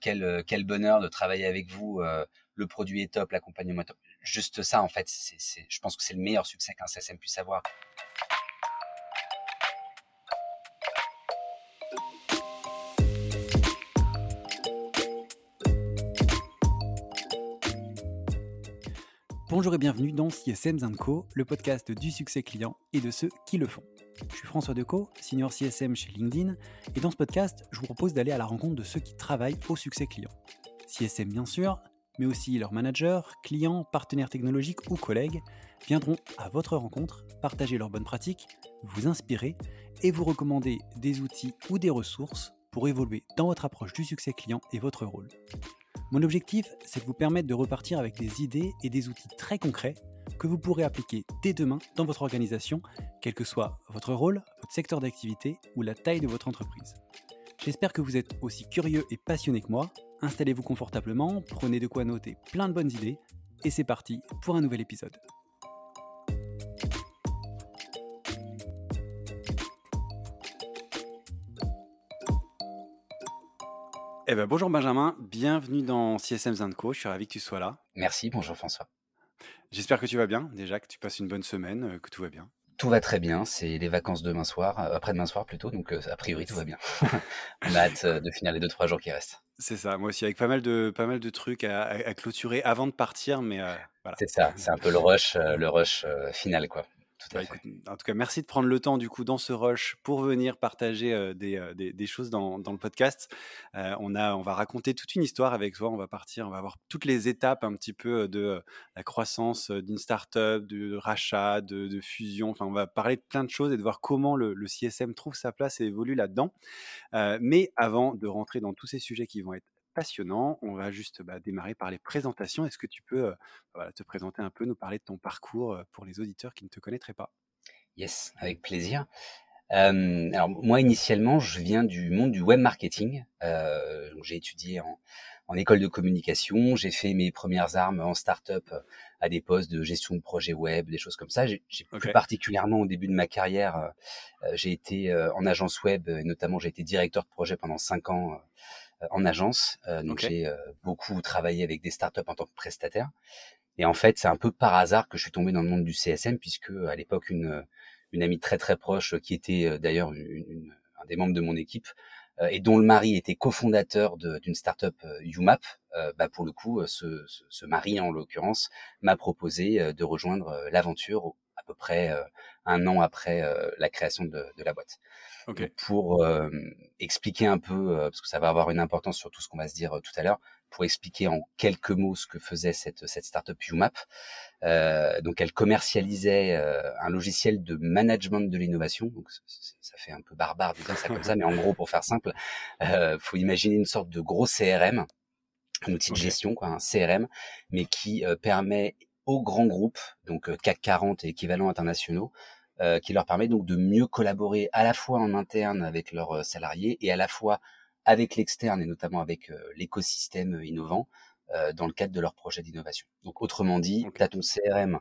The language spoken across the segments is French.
quel, quel bonheur de travailler avec vous. le produit est top, l'accompagnement est top. Juste ça, en fait, je pense que c'est le meilleur succès qu'un CSM puisse avoir. Bonjour et bienvenue dans CSM Co, le podcast du succès client et de ceux qui le font. Je suis François Decaux, senior CSM chez LinkedIn, et dans ce podcast, je vous propose d'aller à la rencontre de ceux qui travaillent au succès client. CSM bien sûr, mais aussi leurs managers, clients, partenaires technologiques ou collègues viendront à votre rencontre, partager leurs bonnes pratiques, vous inspirer et vous recommander des outils ou des ressources pour évoluer dans votre approche du succès client et votre rôle. Mon objectif, c'est de vous permettre de repartir avec des idées et des outils très concrets que vous pourrez appliquer dès demain dans votre organisation, quel que soit votre rôle, votre secteur d'activité ou la taille de votre entreprise. J'espère que vous êtes aussi curieux et passionné que moi. Installez-vous confortablement, prenez de quoi noter plein de bonnes idées, et c'est parti pour un nouvel épisode. Eh ben, bonjour Benjamin, bienvenue dans CSM Zinco, je suis ravi que tu sois là. Merci, bonjour François. J'espère que tu vas bien, déjà, que tu passes une bonne semaine, euh, que tout va bien. Tout va très bien, c'est les vacances demain soir, euh, après-demain soir plutôt, donc euh, a priori tout va bien. On a hâte de finir les deux trois jours qui restent. C'est ça, moi aussi, avec pas mal de, pas mal de trucs à, clôturer avant de partir, mais voilà. C'est ça, c'est un peu le rush, le rush final, quoi. Bah, en tout cas, merci de prendre le temps du coup dans ce rush pour venir partager des, des, choses dans, dans, le podcast. on, a, on va raconter toute une histoire avec toi. On va partir, on va voir toutes les étapes un petit peu de la croissance d'une startup, de rachat, de, fusion. Enfin, on va parler de plein de choses et de voir comment le, le CSM trouve sa place et évolue là-dedans. mais avant de rentrer dans tous ces sujets qui vont être passionnant. On va juste bah, démarrer par les présentations. Est-ce que tu peux bah, te présenter un peu, nous parler de ton parcours pour les auditeurs qui ne te connaîtraient pas? Yes, avec plaisir. alors moi initialement, je viens du monde du web marketing. j'ai étudié en, école de communication. J'ai fait mes premières armes en start-up à des postes de gestion de projet web, des choses comme ça. J'ai plus particulièrement au début de ma carrière, j'ai été en agence web et notamment j'ai été directeur de projet pendant cinq ans euh, en agence. Euh, donc j'ai euh, beaucoup travaillé avec des startups en tant que prestataire. Et en fait, c'est un peu par hasard que je suis tombé dans le monde du CSM, puisque à l'époque, une, une amie très très proche, qui était d'ailleurs une, un des membres de mon équipe, et dont le mari était cofondateur d'une startup UMAP, bah pour le coup, ce, ce, ce mari en l'occurrence m'a proposé de rejoindre l'aventure à peu près un an après la création de, de la boîte pour expliquer un peu, parce que ça va avoir une importance sur tout ce qu'on va se dire tout à l'heure, pour expliquer en quelques mots ce que faisait cette, cette startup UMAP. Euh, donc, elle commercialisait un logiciel de management de l'innovation. Donc, ça fait un peu barbare de dire ça comme ça, mais en gros, pour faire simple, euh, faut imaginer une sorte de gros CRM, un outil de gestion, quoi, un CRM, mais qui permet aux grands groupes, donc CAC 40 et équivalents internationaux, euh, qui leur permet donc de mieux collaborer à la fois en interne avec leurs euh, salariés et à la fois avec l'externe et notamment avec euh, l'écosystème innovant dans le cadre de leurs projets d'innovation. Donc autrement dit, tu as ton CRM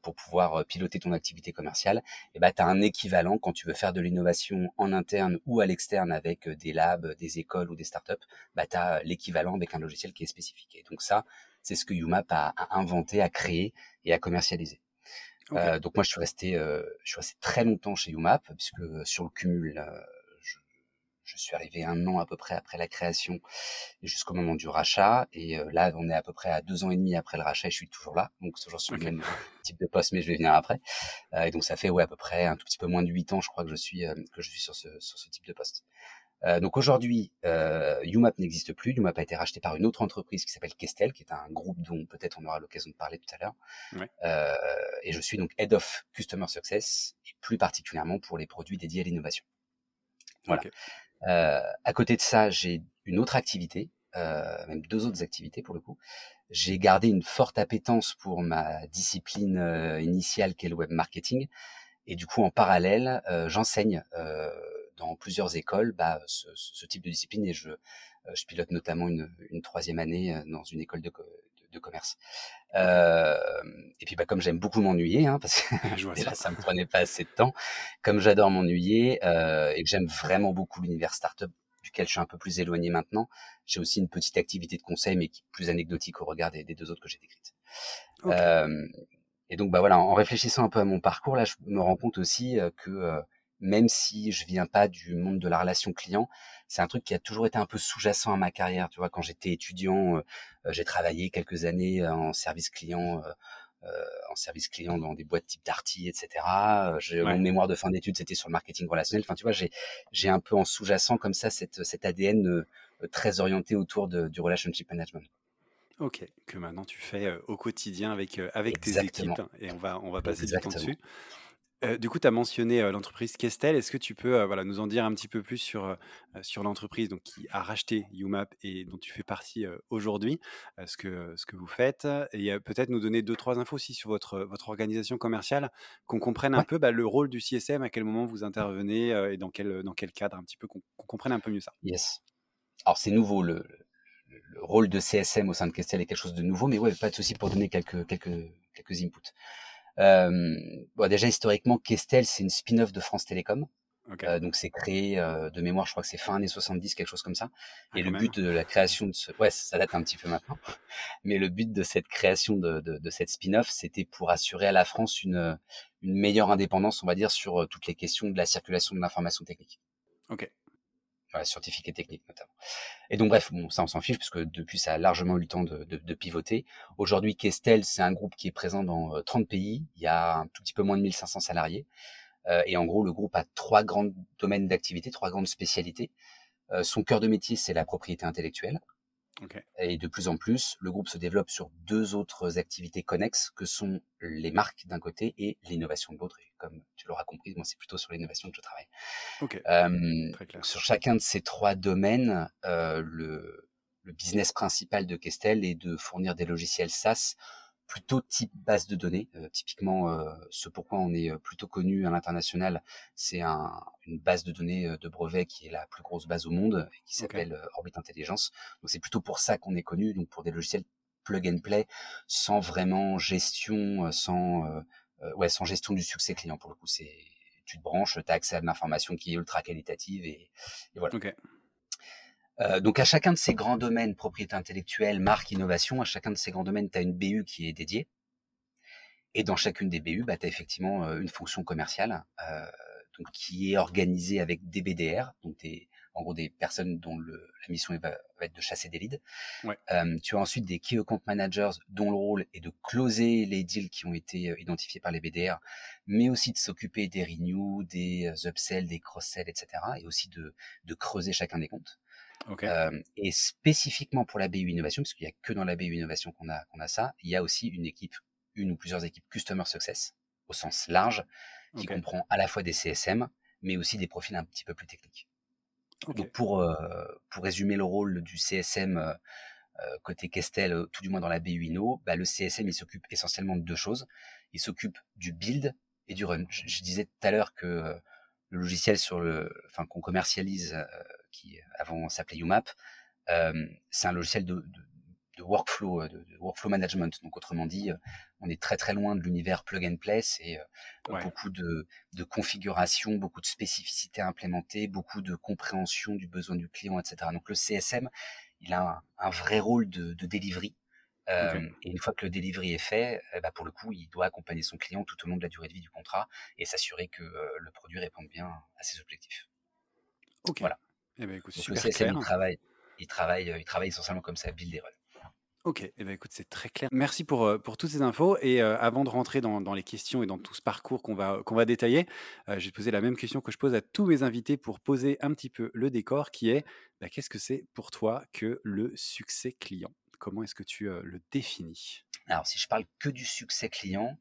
pour pouvoir piloter ton activité commerciale, et ben tu as un équivalent quand tu veux faire de l'innovation en interne ou à l'externe avec des labs, des écoles ou des startups, bah tu as l'équivalent avec un logiciel qui est spécifique. Et donc ça, c'est ce que UMAP a, a inventé, a créé et a commercialisé. Euh, donc moi je suis resté, euh, je suis resté très longtemps chez UMAP puisque euh, sur le cumul, je, je, suis arrivé un an à peu près après la création jusqu'au moment du rachat et là on est à peu près à deux ans et demi après le rachat et je suis toujours là, donc toujours sur le même type de poste mais je vais venir après. et donc ça fait ouais à peu près un tout petit peu moins de huit ans je crois que je suis que je suis sur ce sur ce type de poste. Euh, donc aujourd'hui, euh, UMAP n'existe plus. UMAP a été racheté par une autre entreprise qui s'appelle Kestel, qui est un groupe dont peut-être on aura l'occasion de parler tout à l'heure. Ouais. Euh, et je suis donc Head of Customer Success, et plus particulièrement pour les produits dédiés à l'innovation. Voilà. Euh, à côté de ça, j'ai une autre activité, euh, même deux autres activités pour le coup. J'ai gardé une forte appétence pour ma discipline euh, initiale qui est le web marketing. Et du coup, en parallèle, j'enseigne dans plusieurs écoles bah, ce, ce, type de discipline et je, euh, je pilote notamment une, une troisième année euh, dans une école de, de, de commerce. Euh, et puis bah, comme j'aime beaucoup m'ennuyer, hein, parce que déjà ça. me prenait pas assez de temps, comme j'adore m'ennuyer euh, et que j'aime vraiment beaucoup l'univers startup duquel je suis un peu plus éloigné maintenant. J'ai aussi une petite activité de conseil, mais qui est plus anecdotique au regard des, deux autres que j'ai décrites. et donc, bah voilà, en réfléchissant un peu à mon parcours, là, je me rends compte aussi que même si je viens pas du monde de la relation client, c'est un truc qui a toujours été un peu sous-jacent à ma carrière. Tu vois, quand j'étais étudiant, j'ai travaillé quelques années en service client euh, en service client dans des boîtes type Darty, etc. Euh, mon mémoire de fin d'études, c'était sur le marketing relationnel. Enfin, tu vois, j'ai j'ai un peu en sous-jacent comme ça cette cet ADN euh, très orienté autour de, du relationship management. Ok, que maintenant tu fais au quotidien avec avec tes équipes et on va on va passer du temps dessus du coup, tu as mentionné, l'entreprise Kestel. Est-ce que tu peux, voilà, nous en dire un petit peu plus sur, sur l'entreprise donc qui a racheté UMAP et dont tu fais partie, aujourd'hui, ce que ce que vous faites? Et peut-être nous donner deux trois infos aussi sur votre, votre organisation commerciale, qu'on comprenne un peu, bah, le rôle du CSM, à quel moment vous intervenez, et dans quel, dans quel cadre un petit peu, qu'on comprenne un peu mieux ça. Yes. Alors c'est nouveau le le rôle de CSM au sein de Kestel est quelque chose de nouveau, mais ouais, pas de souci pour donner quelques quelques quelques inputs. Euh, bon, déjà historiquement, Kestel, c'est une spin-off de France Télécom. Euh, donc c'est créé euh, de mémoire, je crois que c'est fin années 70, quelque chose comme ça. Ah, et le but de la création de ce, ouais, ça date un petit peu maintenant. Mais le but de cette création de, de, de cette spin-off, c'était pour assurer à la France une, une meilleure indépendance, on va dire, sur toutes les questions de la circulation de l'information technique. Ok scientifique et technique notamment. Et donc bref, bon, ça on s'en fiche parce que depuis ça a largement eu le temps de, pivoter. Aujourd'hui, Kestel, c'est un groupe qui est présent dans 30 euh, pays. Il y a un tout petit peu moins de 1500 salariés. Euh, et en gros, le groupe a trois grands domaines d'activité, trois grandes spécialités. Euh, son cœur de métier, c'est la propriété intellectuelle. Et de plus en plus, le groupe se développe sur deux autres activités connexes que sont les marques d'un côté et l'innovation de l'autre. Et comme tu l'auras compris, moi c'est plutôt sur l'innovation que je travaille. Euh, sur chacun de ces trois domaines, euh, le, le, business principal de Kestel est de fournir des logiciels SaaS plutôt type base de données. Euh, typiquement, euh, ce pourquoi on est euh, plutôt connu à l'international, c'est un, une base de données de brevets qui est la plus grosse base au monde, qui s'appelle Orbit Intelligence. Donc c'est plutôt pour ça qu'on est connu, donc pour des logiciels plug and play, sans vraiment gestion, sans ouais, sans gestion du succès client. Pour le coup, c'est tu te branches, tu as accès à de l'information qui est ultra qualitative et, et voilà. Euh, donc à chacun de ces grands domaines, propriété intellectuelle, marque, innovation, à chacun de ces grands domaines, tu as une BU qui est dédiée. Et dans chacune des BU, bah, tu as effectivement euh, une fonction commerciale euh, donc, qui est organisée avec des BDR, donc des, en gros des personnes dont le, la mission va, va, être de chasser des leads. Ouais. Euh, tu as ensuite des key account managers dont le rôle est de closer les deals qui ont été euh, identifiés par les BDR, mais aussi de s'occuper des renews, des upsells, des cross-sells, etc. Et aussi de, de creuser chacun des comptes. Euh, et spécifiquement pour la BU Innovation, parce qu'il n'y a que dans la BU Innovation qu'on a, qu'on a ça, il y a aussi une équipe, une ou plusieurs équipes Customer Success, au sens large, qui comprend à la fois des CSM, mais aussi des profils un petit peu plus techniques. Donc pour, euh, pour résumer le rôle du CSM euh, euh, côté Kestel, tout du moins dans la BU Inno, bah, le CSM il s'occupe essentiellement de deux choses. Il s'occupe du build et du run. Je, je disais tout à l'heure que le logiciel sur le, enfin qu'on commercialise qui avant s'appelait UMAP, euh, c'est un logiciel de, de, de workflow, euh, de, de, workflow management. Donc autrement dit, euh, on est très très loin de l'univers plug and play. C'est ouais. beaucoup de, de configuration, beaucoup de spécificités à implémenter, beaucoup de compréhension du besoin du client, etc. Donc le CSM, il a un, un vrai rôle de, de delivery. Euh, okay. Et une fois que le delivery est fait, eh ben pour le coup, il doit accompagner son client tout au long de la durée de vie du contrat et s'assurer que euh, le produit réponde bien à ses objectifs. Ok. Voilà. Eh ben, écoute, Donc super le CSM, clair. il travaille, il travaille, il travaille essentiellement comme ça, build et run. Ok, eh ben, écoute, c'est très clair. Merci pour, euh, toutes ces infos. Et euh, avant de rentrer dans, les questions et dans tout ce parcours qu'on va, détailler, euh, je vais te poser la même question que je pose à tous mes invités pour poser un petit peu le décor, qui est bah, qu'est-ce que c'est pour toi que le succès client? Comment est-ce que tu euh, le définis? Alors, si je parle que du succès client,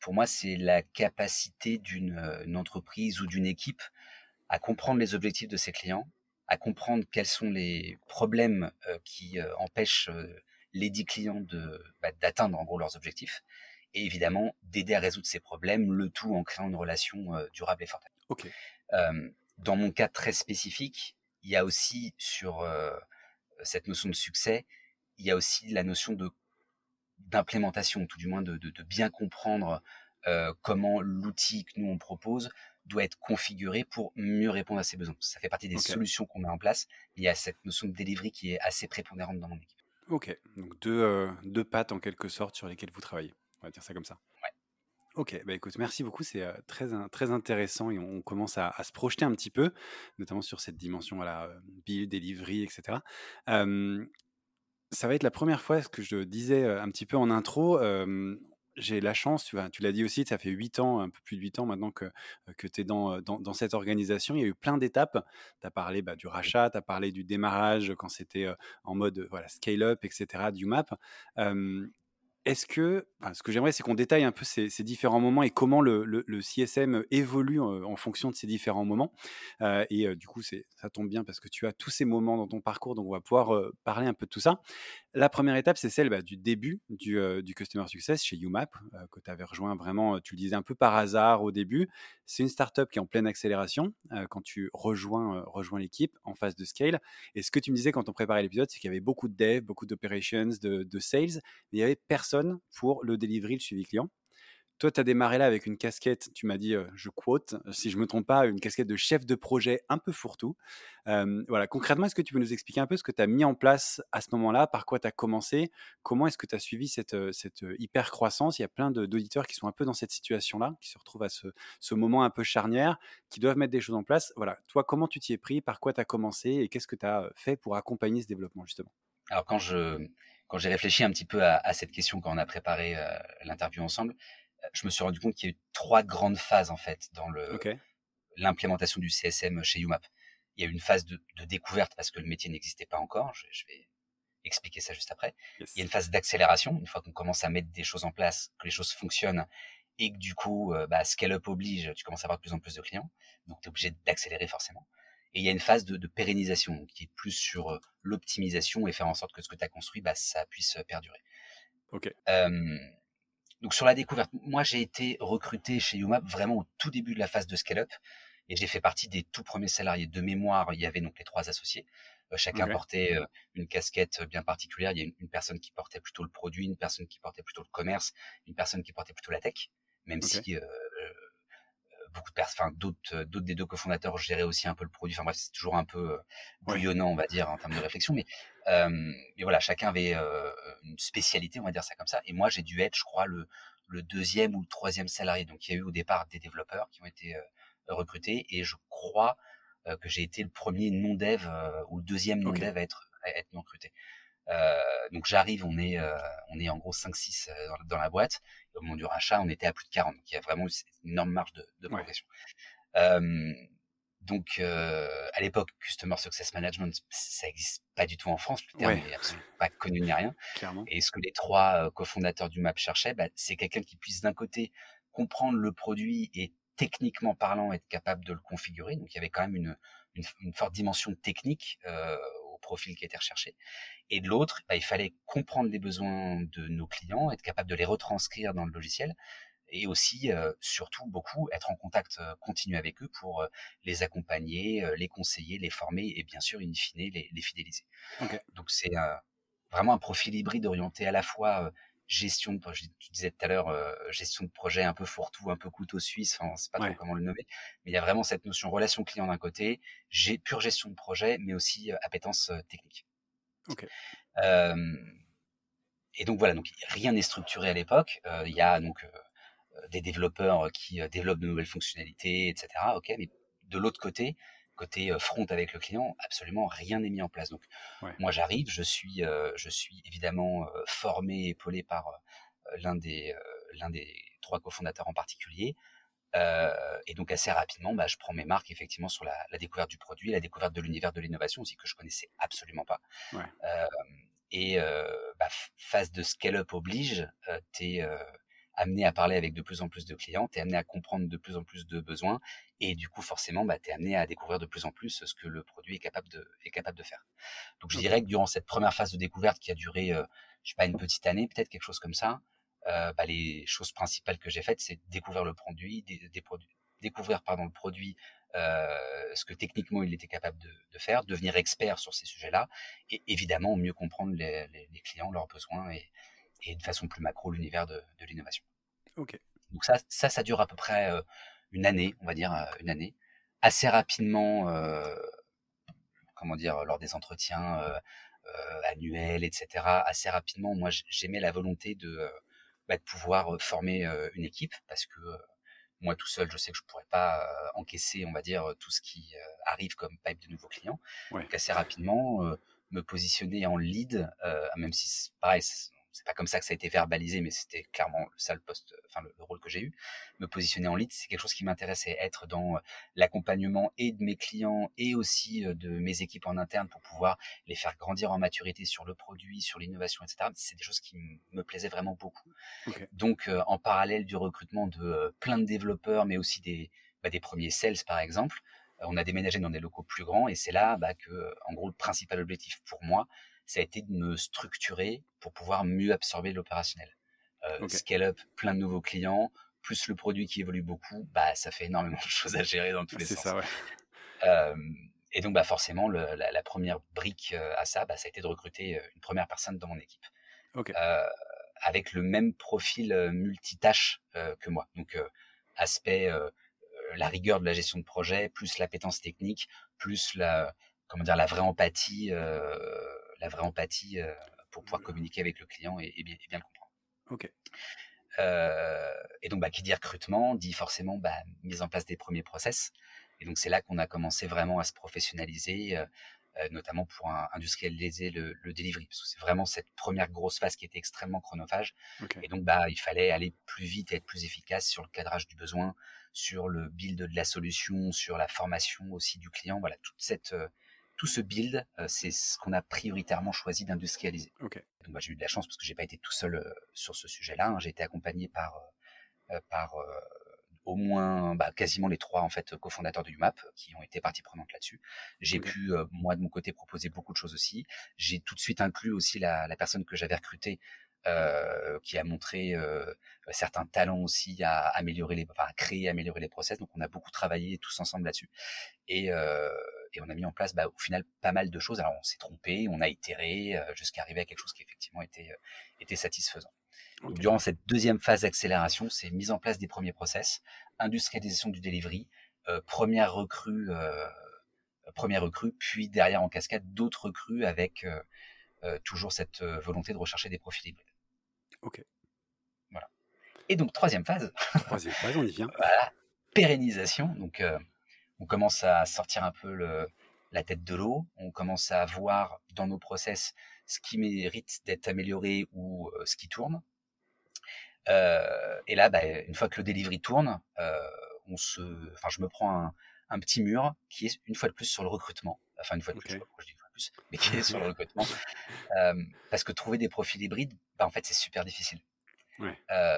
pour moi, c'est la capacité d'une entreprise ou d'une équipe à comprendre les objectifs de ses clients, à comprendre quels sont les problèmes qui empêchent les dix clients de bah, d'atteindre en gros leurs objectifs, et évidemment d'aider à résoudre ces problèmes, le tout en créant une relation euh, durable et forte. Euh, dans mon cas très spécifique, il y a aussi sur euh, cette notion de succès, il y a aussi la notion de d'implémentation, tout du moins de, de, de bien comprendre comment l'outil que nous on propose doit être configuré pour mieux répondre à ses besoins. Ça fait partie des solutions qu'on met en place. Il y a cette notion de delivery qui est assez prépondérante dans mon équipe. Ok, donc deux, deux pattes en quelque sorte sur lesquelles vous travaillez. On va dire ça comme ça. Ouais. Ok, bah écoute, merci beaucoup, c'est très, très intéressant et on commence à, se projeter un petit peu, notamment sur cette dimension, voilà, build, delivery, etc. ça va être la première fois, ce que je disais un petit peu en intro, j'ai la chance, tu, tu l'as dit aussi, ça fait 8 ans, un peu plus de 8 ans maintenant que, que tu es dans, dans, cette organisation. Il y a eu plein d'étapes. Tu as parlé bah, du rachat, tu as parlé du démarrage quand c'était en mode voilà, scale-up, etc., du map. Est-ce que, ce que j'aimerais, c'est qu'on détaille un peu ces, différents moments et comment le, CSM évolue en, fonction de ces différents moments. et du coup, ça tombe bien parce que tu as tous ces moments dans ton parcours, donc on va pouvoir parler un peu de tout ça. La première étape, c'est celle bah, du début du, Customer Success chez UMAP, que tu avais rejoint vraiment, tu le disais un peu par hasard au début. C'est une startup qui est en pleine accélération quand tu rejoins, rejoins l'équipe en phase de scale. Et ce que tu me disais quand on préparait l'épisode, c'est qu'il y avait beaucoup de dev, beaucoup d'operations, de, de sales, mais il y avait personne pour le delivery, le suivi client. Toi, tu as démarré là avec une casquette, tu m'as dit, je quote, si je ne me trompe pas, une casquette de chef de projet un peu fourre-tout. voilà, concrètement, est-ce que tu peux nous expliquer un peu ce que tu as mis en place à ce moment-là, par quoi tu as commencé, comment est-ce que tu as suivi cette, cette hyper croissance Il y a plein d'auditeurs qui sont un peu dans cette situation-là, qui se retrouvent à ce, ce, moment un peu charnière, qui doivent mettre des choses en place. Voilà, toi, comment tu t'y es pris, par quoi tu as commencé? Et qu'est-ce que tu as fait pour accompagner ce développement, justement? Alors, quand je quand j'ai réfléchi un petit peu à, cette question quand on a préparé euh, l'interview ensemble, euh, je me suis rendu compte qu'il y a eu trois grandes phases en fait dans le l'implémentation du CSM chez UMAP. Il y a eu une phase de, découverte parce que le métier n'existait pas encore. Je, vais expliquer ça juste après. Il y a une phase d'accélération une fois qu'on commence à mettre des choses en place, que les choses fonctionnent et que du coup, euh, bah, scale up oblige, tu commences à avoir de plus en plus de clients, donc tu es obligé d'accélérer forcément. Et il y a une phase de, pérennisation qui est plus sur euh, l'optimisation et faire en sorte que ce que tu as construit, bah, ça puisse euh, perdurer. Ok. donc sur la découverte, moi j'ai été recruté chez UMAP vraiment au tout début de la phase de scale-up et j'ai fait partie des tout premiers salariés de mémoire. Il y avait donc les trois associés. Euh, chacun portait une casquette bien particulière. Il y a une, personne qui portait plutôt le produit, une personne qui portait plutôt le commerce, une personne qui portait plutôt la tech, même si beaucoup de personnes, enfin d'autres, euh, d'autres des deux cofondateurs géraient aussi un peu le produit. Enfin bref, c'est toujours un peu euh, bouillonnant, on va dire, en termes de réflexion. Mais, mais voilà, chacun avait euh, une spécialité, on va dire ça comme ça. Et moi, j'ai dû être, je crois, le, le deuxième ou le troisième salarié. Donc il y a eu au départ des développeurs qui ont été recrutés, et je crois que j'ai été le premier non dev ou le deuxième non dev à être à être recruté. Euh, donc j'arrive, on est, euh, on est en gros 5-6 euh, dans, la boîte. au moment du rachat, on était à plus de 40. Donc il y a vraiment une énorme marge de, de progression. donc à l'époque, Customer Success Management, ça n'existe pas du tout en France. Le terme n'est absolument pas connu ni rien. Clairement. Et ce que les trois cofondateurs du MAP cherchaient, bah, c'est quelqu'un qui puisse d'un côté comprendre le produit et techniquement parlant être capable de le configurer. Donc il y avait quand même une, une, une forte dimension technique euh, profil qui était recherché. Et de l'autre, bah, il fallait comprendre les besoins de nos clients, être capable de les retranscrire dans le logiciel et aussi, euh, surtout beaucoup, être en contact euh, continu avec eux pour euh, les accompagner, les conseiller, les former et bien sûr, in fine, les, les fidéliser. Donc c'est vraiment un profil hybride orienté à la fois gestion de tu disais tout à l'heure gestion de projet un peu fourre-tout un peu couteau suisse enfin c'est pas trop comment le nommer mais il y a vraiment cette notion relation client d'un côté j'ai pure gestion de projet mais aussi appétence technique Ok. et donc voilà donc rien n'est structuré à l'époque il y a donc des développeurs qui développent de nouvelles fonctionnalités etc ok mais de l'autre côté côté front avec le client, absolument rien n'est mis en place. Donc moi j'arrive, je suis, je suis évidemment formé, épaulé par l'un des l'un des trois cofondateurs en particulier. et donc assez rapidement, bah, je prends mes marques effectivement sur la, découverte du produit, la découverte de l'univers de l'innovation aussi que je connaissais absolument pas. et bah, phase de scale-up oblige, tu es amené à parler avec de plus en plus de clients, tu es amené à comprendre de plus en plus de besoins et du coup forcément bah, tu es amené à découvrir de plus en plus ce que le produit est capable de, est capable de faire. Donc je dirais que durant cette première phase de découverte qui a duré, euh, je sais pas, une petite année, peut-être quelque chose comme ça, euh, bah, les choses principales que j'ai faites, c'est découvrir le produit, des, produits, découvrir pardon, le produit, euh, ce que techniquement il était capable de, de, faire, devenir expert sur ces sujets-là, et évidemment mieux comprendre les, les, les clients, leurs besoins et, et de façon plus macro l'univers de, de l'innovation. Donc ça, ça, ça dure à peu près une année, on va dire une année. Assez rapidement, comment dire, lors des entretiens annuels, etc. Assez rapidement, moi, j'aimais la volonté de, bah, de pouvoir former une équipe parce que moi tout seul, je sais que je pourrais pas encaisser, on va dire, tout ce qui arrive comme pipe de nouveaux clients. Donc assez rapidement, me positionner en lead, même si pareil, c'est pas comme ça que ça a été verbalisé, mais c'était clairement ça le poste, enfin le, rôle que j'ai eu. Me positionner en lead, c'est quelque chose qui m'intéressait, être dans euh, l'accompagnement et de mes clients et aussi euh, de mes équipes en interne pour pouvoir les faire grandir en maturité sur le produit, sur l'innovation, etc. C'est des choses qui me plaisaient vraiment beaucoup. Donc euh, en parallèle du recrutement de plein de développeurs, mais aussi des, bah, des premiers sales par exemple, on a déménagé dans des locaux plus grands et c'est là bah, que, en gros, le principal objectif pour moi, ça a été de me structurer pour pouvoir mieux absorber l'opérationnel. Euh, Scale up, plein de nouveaux clients, plus le produit qui évolue beaucoup, bah ça fait énormément de choses à gérer dans tous les sens. Ça, ouais. euh, et donc bah forcément le, la, la, première brique euh, à ça, bah, ça a été de recruter euh, une première personne dans mon équipe, euh, avec le même profil multitâche que moi. Donc aspect la rigueur de la gestion de projet, plus l'appétence technique, plus la comment dire la vraie empathie la vraie empathie euh, pour pouvoir mmh. communiquer avec le client et, bien, le comprendre. Ok. Euh, et donc, bah, qui dit recrutement dit forcément bah, mise en place des premiers process. Et donc, c'est là qu'on a commencé vraiment à se professionnaliser, euh, notamment pour industrialiser le, le, delivery, parce que c'est vraiment cette première grosse phase qui était extrêmement chronophage. Et donc, bah, il fallait aller plus vite et être plus efficace sur le cadrage du besoin, sur le build de la solution, sur la formation aussi du client. Voilà, toute cette tout ce build, euh, c'est ce qu'on a prioritairement choisi d'industrialiser. Donc, bah, j'ai eu de la chance parce que j'ai pas été tout seul euh, sur ce sujet-là. Hein. J'ai été accompagné par euh, par au moins bah, quasiment les trois en fait cofondateurs de UMAP qui ont été partie prenante là-dessus. J'ai pu moi de mon côté proposer beaucoup de choses aussi. J'ai tout de suite inclus aussi la, la personne que j'avais recrutée euh, qui a montré euh, certains talents aussi à améliorer les, enfin, à créer, améliorer les process. Donc on a beaucoup travaillé tous ensemble là-dessus et, euh, et on a mis en place, bah, au final, pas mal de choses. Alors on s'est trompé, on a itéré euh, jusqu'à arriver à quelque chose qui effectivement était euh, était satisfaisant. Donc, durant cette deuxième phase d'accélération, c'est mise en place des premiers process, industrialisation du delivery, première recrue, première recrue, puis derrière en cascade d'autres recrues avec toujours cette volonté de rechercher des profils hybrides. Ok. Voilà. Et donc, troisième phase. Troisième phase, on y vient. voilà. Pérennisation. Donc, euh, on commence à sortir un peu le, la tête de l'eau. On commence à voir dans nos process ce qui mérite d'être amélioré ou euh, ce qui tourne. Euh, et là, bah, une fois que le delivery tourne, on se, enfin, je me prends un, un, petit mur qui est une fois de plus sur le recrutement. Enfin, une fois de plus, je sais pas pourquoi je dis une fois de plus, mais qui est sur le recrutement. parce que trouver des profils hybrides, bah, en fait, c'est super difficile. Euh,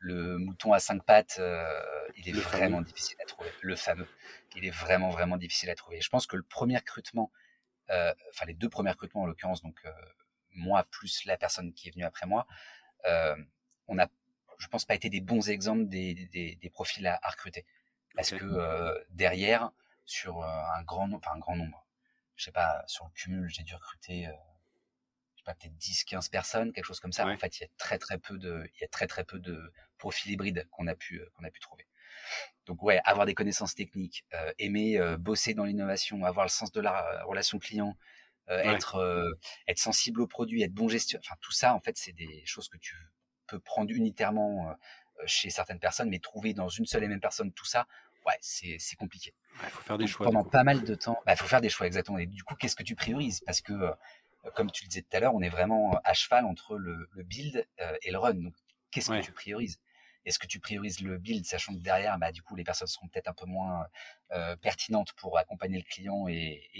le mouton à cinq pattes, euh, il est vraiment difficile à trouver. Le fameux, il est vraiment vraiment difficile à trouver. Je pense que le premier recrutement, euh, enfin les deux premiers recrutements en l'occurrence, donc moi plus la personne qui est venue après moi, on a, je pense pas été des bons exemples des, des, des profils à, recruter, parce que derrière, sur un grand, enfin un grand nombre, je sais pas, sur le cumul, j'ai dû recruter pas, peut-être 10, 15 personnes, quelque chose comme ça. En fait, il y a très, très peu de, il y a très, très peu de profils hybrides qu'on a pu, euh, qu'on a pu trouver. Donc, ouais, avoir des connaissances techniques, euh, aimer euh, bosser dans l'innovation, avoir le sens de la relation client, être, être sensible au produit, être bon gestion, enfin, tout ça, en fait, c'est des choses que tu peux prendre unitairement chez certaines personnes, mais trouver dans une seule et même personne tout ça, ouais, c'est compliqué. Il faut faire des choix. Pendant pas mal de temps, il bah, faut faire des choix, exactement. Et du coup, qu'est-ce que tu priorises? Parce que comme tu le disais tout à l'heure, on est vraiment à cheval entre le, build euh, et le run. Donc, qu'est-ce que tu priorises? Est-ce que tu priorises le build, sachant que derrière, bah, du coup, les personnes seront peut-être un peu moins euh, pertinentes pour accompagner le client et,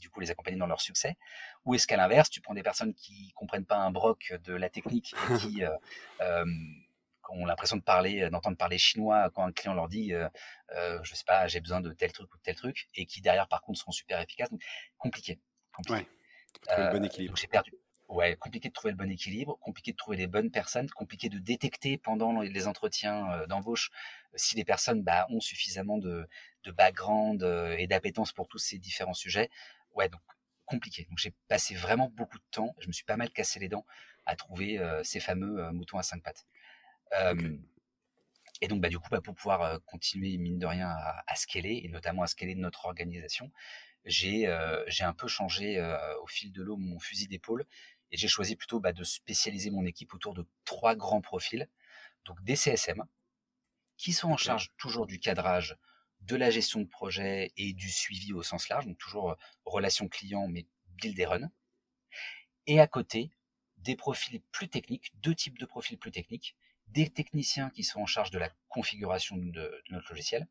du coup les accompagner dans leur succès? Ou est-ce qu'à l'inverse, tu prends des personnes qui comprennent pas un broc de la technique et qui euh, ont l'impression de parler, d'entendre parler chinois quand un client leur dit, euh, je sais pas, j'ai besoin de tel truc ou de tel truc, et qui derrière par contre seront super efficaces? Donc compliqué. compliqué. Trouver le bon euh, équilibre. J'ai perdu. Ouais, compliqué de trouver le bon équilibre, compliqué de trouver les bonnes personnes, compliqué de détecter pendant les entretiens euh, d'embauche euh, si les personnes bah, ont suffisamment de, de background et d'appétence pour tous ces différents sujets. Ouais, donc compliqué. Donc j'ai passé vraiment beaucoup de temps, je me suis pas mal cassé les dents à trouver ces fameux moutons à cinq pattes. Et donc, bah, du coup, bah, pour pouvoir continuer, mine de rien, à, à, scaler, et notamment à scaler notre organisation, j'ai j'ai un peu changé au fil de l'eau mon fusil d'épaule et j'ai choisi plutôt bah, de spécialiser mon équipe autour de trois grands profils. Donc des CSM, qui sont en charge toujours du cadrage, de la gestion de projet et du suivi au sens large, donc toujours relation client, mais build et run. Et à côté, des profils plus techniques, deux types de profils plus techniques, des techniciens qui sont en charge de la configuration de, notre logiciel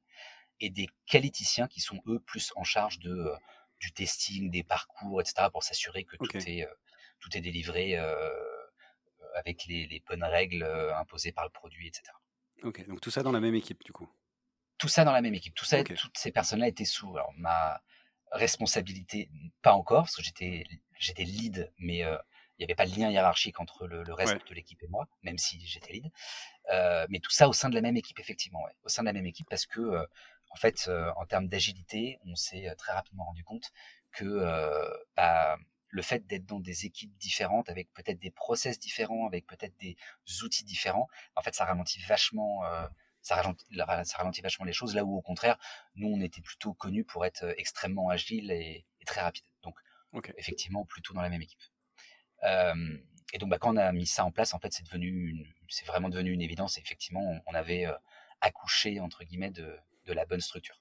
et des qualiticiens qui sont eux plus en charge de du testing, des parcours, etc. pour s'assurer que tout est tout est délivré avec les, bonnes règles imposées par le produit, etc. Ok, donc tout ça dans la même équipe du coup? Tout ça dans la même équipe. Tout ça, toutes ces personnes-là étaient sous ma responsabilité, pas encore, parce que j'étais j'étais lead, mais il n'y avait pas de lien hiérarchique entre le, reste de l'équipe et moi, même si j'étais lead. mais tout ça au sein de la même équipe, effectivement, au sein de la même équipe, parce que en fait, en termes d'agilité, on s'est très rapidement rendu compte que bah, le fait d'être dans des équipes différentes, avec peut-être des process différents, avec peut-être des outils différents, en fait, ça ralentit vachement. ça ralentit, vachement les choses, là où au contraire, nous, on était plutôt connus pour être extrêmement agile et, très rapide. Donc, effectivement, plutôt dans la même équipe. et donc, bah, quand on a mis ça en place, en fait, c'est devenu, c'est vraiment devenu une évidence. Et effectivement, on, avait accouché entre guillemets de, de la bonne structure.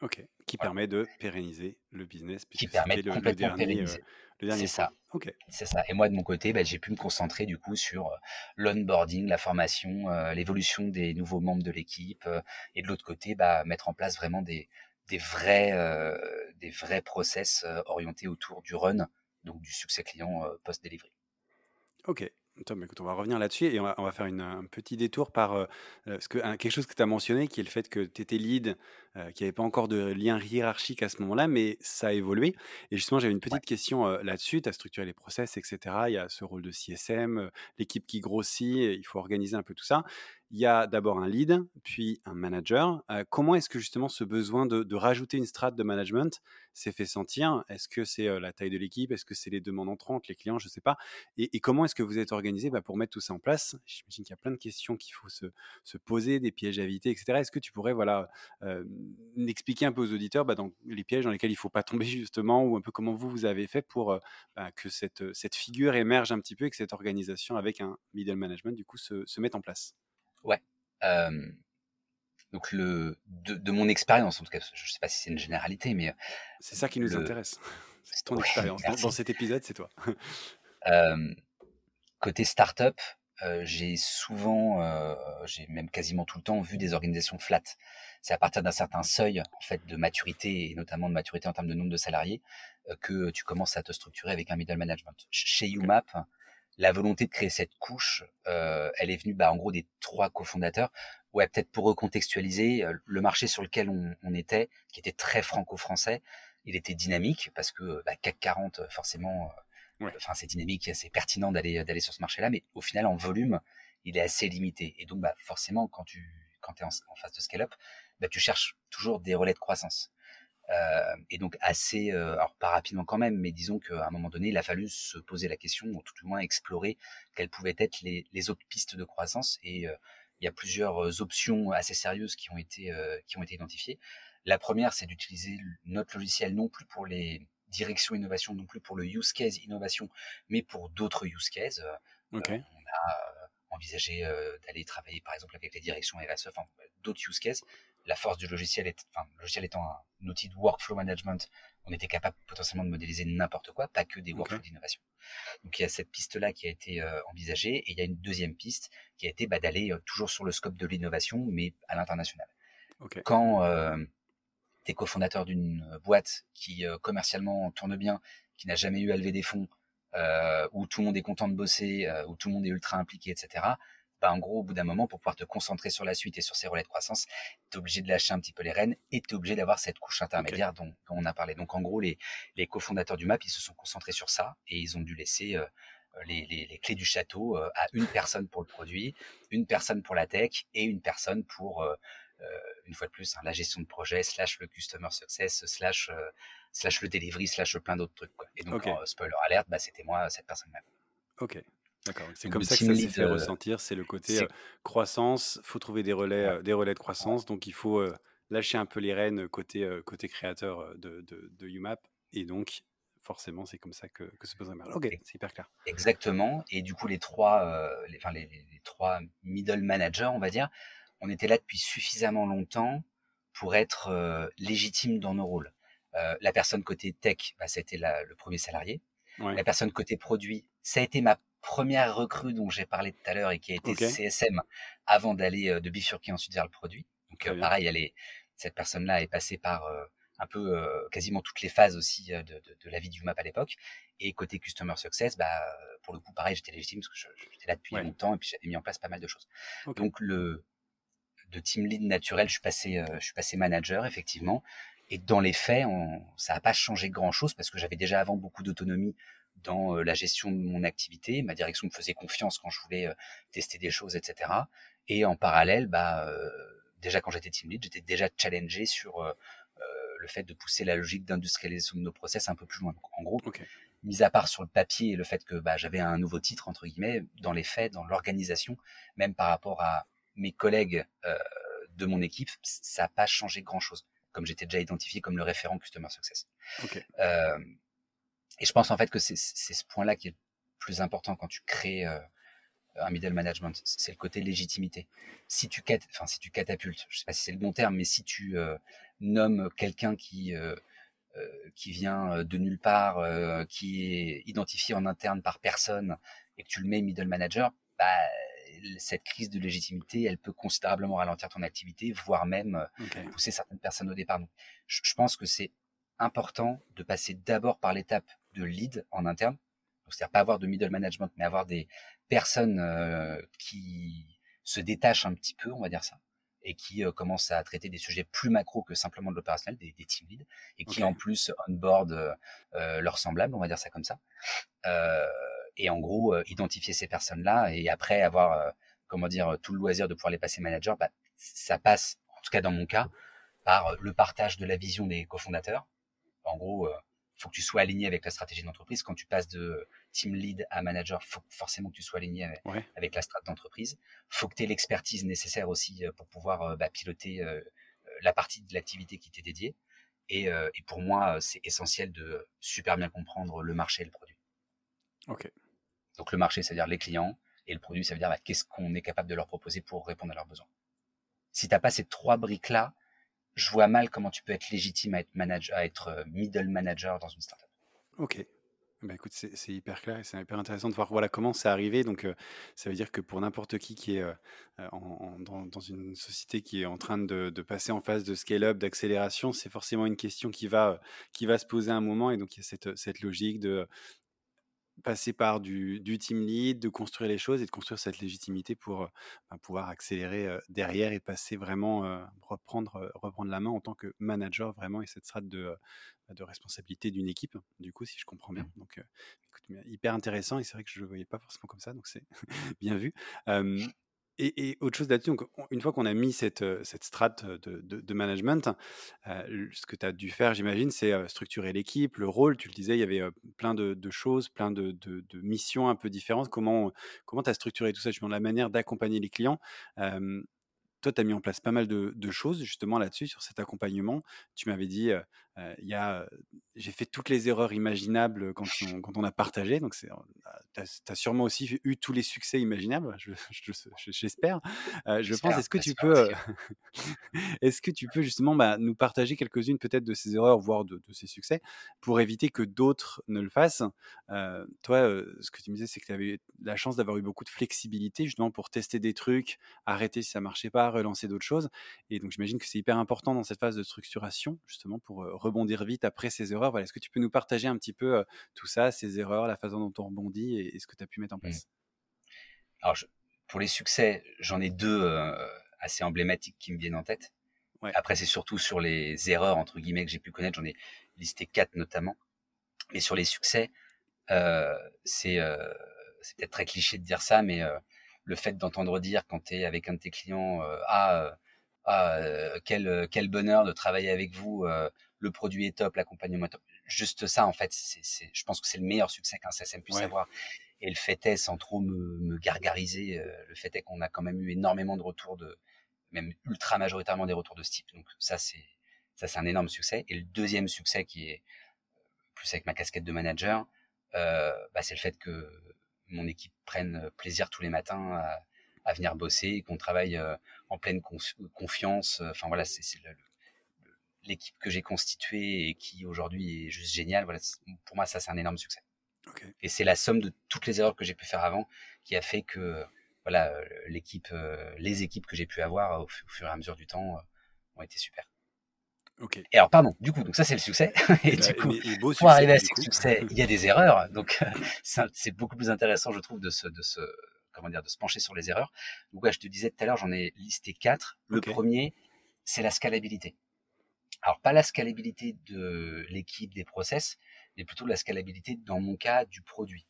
Ok, qui permet de pérenniser le business. Qui permet de le, complètement le dernier, euh, C'est ça. Ok. C'est ça. Et moi, de mon côté, bah, j'ai pu me concentrer du coup sur euh, l'onboarding, la formation, euh, l'évolution des nouveaux membres de l'équipe, et de l'autre côté, bah, mettre en place vraiment des, des vrais, des vrais process orientés autour du run, donc du succès client post-delivery. Ok, Tom, écoute, on va revenir là-dessus et on va, faire un petit détour par euh, euh, ce que, quelque chose que tu as mentionné, qui est le fait que tu étais lead, euh, qu'il n'y avait pas encore de lien hiérarchique à ce moment-là, mais ça a évolué. Et justement, j'avais une petite question là-dessus. Tu as structuré les process, etc. Il y a ce rôle de CSM, l'équipe qui grossit, il faut organiser un peu tout ça il y a d'abord un lead, puis un manager. Euh, comment est-ce que justement ce besoin de, rajouter une strate de management s'est fait sentir? Est-ce que c'est euh, la taille de l'équipe? Est-ce que c'est les demandes entrantes, les clients? Je ne sais pas. Et, comment est-ce que vous êtes organisé bah, pour mettre tout ça en place? J'imagine qu'il y a plein de questions qu'il faut se, poser, des pièges à éviter, etc. Est-ce que tu pourrais voilà, euh, expliquer un peu aux auditeurs bah, dans les pièges dans lesquels il ne faut pas tomber justement, ou un peu comment vous, vous avez fait pour bah, que cette, cette figure émerge un petit peu et que cette organisation avec un middle management du coup se, se mette en place? Ouais. donc le de, mon expérience, en tout cas, je ne sais pas si c'est une généralité, mais c'est ça qui nous intéresse. C'est ton expérience dans, cet épisode, c'est toi. côté startup, j'ai souvent, j'ai même quasiment tout le temps vu des organisations flat. C'est à partir d'un certain seuil en fait de maturité et notamment de maturité en termes de nombre de salariés que tu commences à te structurer avec un middle management. Chez UMAP, la volonté de créer cette couche, euh, elle est venue bah, en gros des trois cofondateurs. Ouais, peut-être pour recontextualiser, euh, le marché sur lequel on, était, qui était très franco-français, il était dynamique parce que bah, CAC 40, forcément, enfin c'est dynamique, c'est pertinent d'aller d'aller sur ce marché-là, mais au final en volume, il est assez limité. Et donc bah, forcément, quand tu es en, phase de scale-up, bah, tu cherches toujours des relais de croissance. Euh, et donc assez, euh, alors pas rapidement quand même, mais disons qu'à un moment donné, il a fallu se poser la question, ou tout du moins explorer quelles pouvaient être les, autres pistes de croissance. Et euh, il y a plusieurs options assez sérieuses qui ont été identifiées. La première, c'est d'utiliser notre logiciel non plus pour les directions innovation, non plus pour le use case innovation, mais pour d'autres use cases. Okay. on a envisagé d'aller travailler par exemple avec les directions RSE, enfin d'autres use cases la force du logiciel, est, enfin, le logiciel étant un outil de workflow management, on était capable potentiellement de modéliser n'importe quoi, pas que des workflows d'innovation. Donc il y a cette piste-là qui a été euh, envisagée, et il y a une deuxième piste qui a été bah, d'aller euh, toujours sur le scope de l'innovation, mais à l'international. Quand euh, tu es cofondateur d'une boîte qui commercialement tourne bien, qui n'a jamais eu à lever des fonds, où tout le monde est content de bosser, où tout le monde est ultra impliqué, etc., bah, en gros, au bout d'un moment, pour pouvoir te concentrer sur la suite et sur ces relais de croissance, tu es obligé de lâcher un petit peu les rênes et tu es obligé d'avoir cette couche intermédiaire dont, on a parlé. Donc, en gros, les, les cofondateurs du MAP, ils se sont concentrés sur ça et ils ont dû laisser euh, les, les, les, clés du château euh, à une personne pour le produit, une personne pour la tech et une personne pour, euh, une fois de plus, hein, la gestion de projet, slash le customer success, slash, slash le delivery, slash plein d'autres trucs. Quoi. Et donc, spoiler alert, bah, c'était moi, cette personne-là. Ok. D'accord, c'est comme ça que ça s'est fait ressentir, c'est le côté croissance, faut trouver des relais, des relais de croissance, donc il faut lâcher un peu les rênes côté, côté créateur de, de, de UMAP, et donc forcément c'est comme ça que, que se pose un Ok, c'est hyper clair. Exactement, et du coup les trois, les, enfin, les, trois middle managers, on va dire, on était là depuis suffisamment longtemps pour être légitime dans nos rôles. la personne côté tech, bah, ça a été le premier salarié. La personne côté produit, ça a été ma première recrue dont j'ai parlé tout à l'heure et qui a été CSM avant d'aller de bifurquer ensuite vers le produit. Donc pareil, elle est, cette personne-là est passée par un peu quasiment toutes les phases aussi de, de, de, la vie du map à l'époque. Et côté customer success, bah pour le coup pareil, j'étais légitime parce que j'étais là depuis longtemps et puis j'avais mis en place pas mal de choses. Donc le de team lead naturel, je suis passé, je suis passé manager effectivement. Et dans les faits, on, ça n'a pas changé grand-chose parce que j'avais déjà avant beaucoup d'autonomie dans la gestion de mon activité. Ma direction me faisait confiance quand je voulais tester des choses, etc. Et en parallèle, bah, déjà quand j'étais team lead, j'étais déjà challengé sur le fait de pousser la logique d'industrialisation de nos process un peu plus loin. Donc, en gros, mis à part sur le papier et le fait que bah, j'avais un nouveau titre, entre guillemets, dans les faits, dans l'organisation, même par rapport à mes collègues de mon équipe, ça n'a pas changé grand-chose comme j'étais déjà identifié comme le référent Customer Success. Euh, et je pense en fait que c'est ce point-là qui est le plus important quand tu crées euh, un middle management, c'est le côté légitimité. Si tu, enfin, si tu catapultes, je sais pas si c'est le bon terme, mais si tu euh, nommes quelqu'un qui, qui vient de nulle part, qui est identifié en interne par personne, et que tu le mets middle manager, bah, cette crise de légitimité, elle peut considérablement ralentir ton activité, voire même euh, pousser certaines personnes au départ. je, pense que c'est important de passer d'abord par l'étape de lead en interne, c'est-à-dire pas avoir de middle management, mais avoir des personnes euh, qui se détachent un petit peu, on va dire ça, et qui euh, commencent à traiter des sujets plus macro que simplement de l'opérationnel, des, des team leads, et qui en plus onboard euh, leurs semblables, on va dire ça comme ça. Euh, et en gros euh, identifier ces personnes-là et après avoir euh, comment dire tout le loisir de pouvoir les passer manager, bah, ça passe en tout cas dans mon cas par le partage de la vision des cofondateurs. En gros, il euh, faut que tu sois aligné avec la stratégie d'entreprise. Quand tu passes de team lead à manager, faut forcément que tu sois aligné avec, la stratégie d'entreprise. Faut que tu aies l'expertise nécessaire aussi pour pouvoir bah, piloter la partie de l'activité qui t'est dédiée. Et, et, pour moi, c'est essentiel de super bien comprendre le marché et le produit. Ok. Donc le marché, c'est-à-dire les clients, et le produit, ça veut dire bah, qu'est-ce qu'on est capable de leur proposer pour répondre à leurs besoins. Si tu n'as pas ces trois briques-là, je vois mal comment tu peux être légitime à être, à être euh, middle manager dans une startup. Ok. Bah écoute, c'est hyper clair et c'est hyper intéressant de voir voilà comment c'est arrivé. Donc, euh, ça veut dire que pour n'importe qui qui est euh, dans, une société qui est en train de, de passer en phase de scale-up, d'accélération, c'est forcément une question qui va, qui va se poser à un moment. Et donc, il y a cette, cette logique de passer par du, team lead, de construire les choses et de construire cette légitimité pour bah, pouvoir accélérer derrière et passer vraiment, reprendre, reprendre la main en tant que manager vraiment et cette strate de, de responsabilité d'une équipe, du coup, si je comprends bien. Mmh. Donc, écoute, hyper intéressant et c'est vrai que je ne le voyais pas forcément comme ça, donc c'est bien vu. Et, autre chose là-dessus, une fois qu'on a mis cette, euh, cette strate de, de, management, euh, ce que tu as dû faire, j'imagine, c'est euh, structurer l'équipe, le rôle. Tu le disais, il y avait plein de, choses, plein de, missions un peu différentes. Comment tu as structuré tout ça Je la manière d'accompagner les clients? toi, tu as mis en place pas mal de, choses justement là-dessus, sur cet accompagnement. Tu m'avais dit, il a, j'ai fait toutes les erreurs imaginables quand on, quand on a partagé. Donc, tu as, sûrement aussi eu tous les succès imaginables, j'espère. Je, je, pense, est-ce que tu peux, est-ce que tu peux justement bah, nous partager quelques-unes peut-être de ces erreurs, voire de, ces succès, pour éviter que d'autres ne le fassent? Toi, ce que tu me disais, c'est que tu avais la chance d'avoir eu beaucoup de flexibilité justement pour tester des trucs, arrêter si ça marchait pas, relancer d'autres choses. Et donc, j'imagine que c'est hyper important dans cette phase de structuration, justement, pour rebondir vite après ces erreurs. Voilà, Est-ce que tu peux nous partager un petit peu tout ça, ces erreurs, la façon dont on rebondit et, ce que tu as pu mettre en mmh. place? Alors, pour les succès, j'en ai deux assez emblématiques qui me viennent en tête. Après, c'est surtout sur les erreurs, entre guillemets, que j'ai pu connaître. J'en ai listé quatre notamment. Mais sur les succès, c'est peut-être très cliché de dire ça, mais le fait d'entendre dire quand tu es avec un de tes clients, ah, ah quel, quel bonheur de travailler avec vous, le produit est top, l'accompagnement est top. Juste ça, en fait, c'est, je pense que c'est le meilleur succès qu'un CSM puisse avoir. Et le fait est, sans trop me, me gargariser, le fait est qu'on a quand même eu énormément de retours de, même ultra majoritairement des retours de ce type. Donc ça, c'est ça, c'est un énorme succès. Et le deuxième succès qui est plus avec ma casquette de manager, euh, bah, c'est le fait que mon équipe prenne plaisir tous les matins à, à venir bosser et qu'on travaille euh, en pleine confiance. Enfin voilà, c'est l'équipe que j'ai constituée et qui aujourd'hui est juste géniale. Voilà, pour moi, ça, c'est un énorme succès. Et c'est la somme de toutes les erreurs que j'ai pu faire avant qui a fait que voilà, euh, l'équipe, euh, les équipes que j'ai pu avoir au, fur et à mesure du temps ont été super. Et alors, pardon, du coup, donc ça c'est le succès. et, bah, du coup, pour arriver à ce succès, il y a des erreurs. Donc, c'est beaucoup plus intéressant, je trouve, de se, de se, comment dire, de se pencher sur les erreurs. Donc, ouais, je te disais tout à l'heure, j'en ai listé quatre. Le premier, c'est la scalabilité. Alors, pas la scalabilité de l'équipe, des process, mais plutôt la scalabilité, dans mon cas, du produit.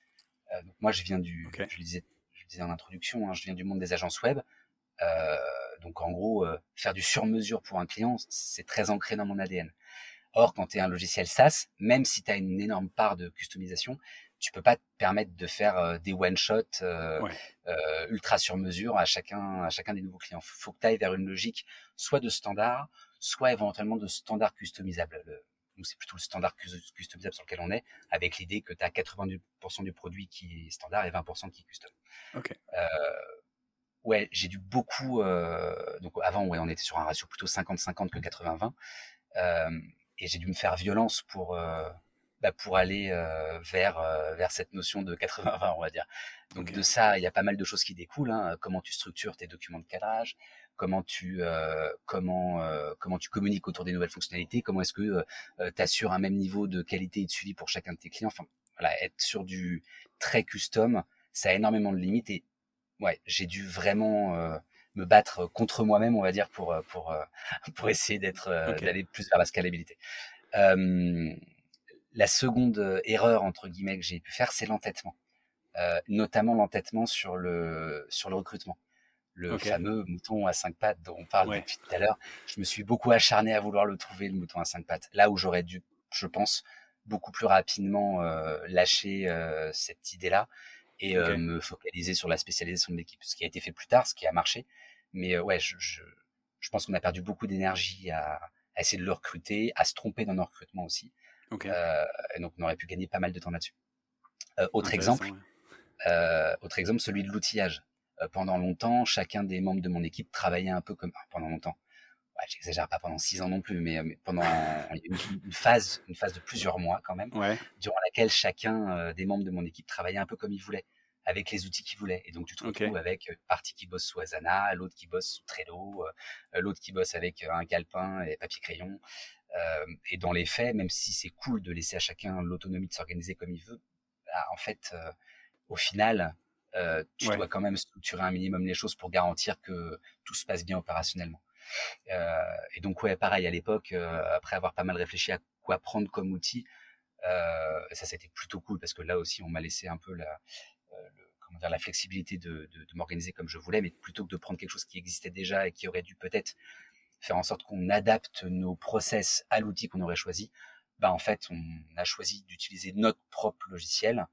Euh, donc, moi, je viens du, je, le disais, je le disais en introduction, hein, je viens du monde des agences web. Euh, donc en gros, euh, faire du sur-mesure pour un client, c'est très ancré dans mon ADN. Or, quand tu es un logiciel SaaS, même si tu as une énorme part de customisation, tu peux pas te permettre de faire des one-shot euh, ultra sur mesure à chacun, à chacun des nouveaux clients. faut que tu ailles vers une logique soit de standard, soit éventuellement de standard customisable. Nous, c'est plutôt le standard customisable sur lequel on est, avec l'idée que tu as 90% du produit qui est standard et 20% qui est custom. Okay ouais, j'ai dû beaucoup. Euh, donc avant, ouais, on était sur un ratio plutôt 50-50 que 80-20, euh, et j'ai dû me faire violence pour euh, bah, pour aller euh, vers euh, vers cette notion de 80-20, on va dire. Donc de ça, il y a pas mal de choses qui découlent. Hein. Comment tu structures tes documents de cadrage, comment tu comment comment tu communiques autour des nouvelles fonctionnalités, comment est-ce que tu assures un même niveau de qualité et de suivi pour chacun de tes clients. Enfin, voilà, être sur du très custom, ça a énormément de limites et ouais, j'ai dû vraiment euh, me battre contre moi-même, on va dire, pour euh, pour euh, pour essayer d'être d'aller plus vers la scalabilité. la seconde erreur entre guillemets que j'ai pu faire, c'est l'entêtement, notamment l'entêtement sur le sur le recrutement le fameux mouton à cinq pattes dont on parle depuis tout à l'heure. Je me suis beaucoup acharné à vouloir le trouver, le mouton à cinq pattes. Là où j'aurais dû, je pense, beaucoup plus rapidement lâcher cette idée-là et euh, me focaliser sur la spécialisation de l'équipe. Ce qui a été fait plus tard, ce qui a marché. Mais euh, ouais, je, je, je, pense qu'on a perdu beaucoup d'énergie à, à, essayer de le recruter, à se tromper dans nos recrutements aussi. Euh, et donc on aurait pu gagner pas mal de temps là-dessus. Euh, autre exemple, euh, autre exemple, celui de l'outillage. Pendant longtemps, chacun des membres de mon équipe travaillait un peu comme pendant longtemps. Ouais, J'exagère pas pendant six ans non plus, mais, mais pendant une, une, phase, une phase de plusieurs mois quand même, ouais. durant laquelle chacun des membres de mon équipe travaillait un peu comme il voulait avec les outils qu'il voulait. Et donc, tu te retrouves avec une partie qui bosse sous Asana, l'autre qui bosse sous Trello, euh, l'autre qui bosse avec un calepin et papier-crayon. Euh, et dans les faits, même si c'est cool de laisser à chacun l'autonomie de s'organiser comme il veut, bah, en fait, euh, au final, euh, tu dois quand même structurer un minimum les choses pour garantir que tout se passe bien opérationnellement. Euh, et donc, ouais, pareil, à l'époque, après avoir pas mal réfléchi à quoi prendre comme outil, euh, ça, c'était plutôt cool parce que là aussi, on m'a laissé un peu la, comment dire, la flexibilité de, de, de m'organiser comme je voulais, mais plutôt que de prendre quelque chose qui existait déjà et qui aurait dû peut-être faire en sorte qu'on adapte nos process à l'outil qu'on aurait choisi, bah en fait, on a choisi d'utiliser notre propre logiciel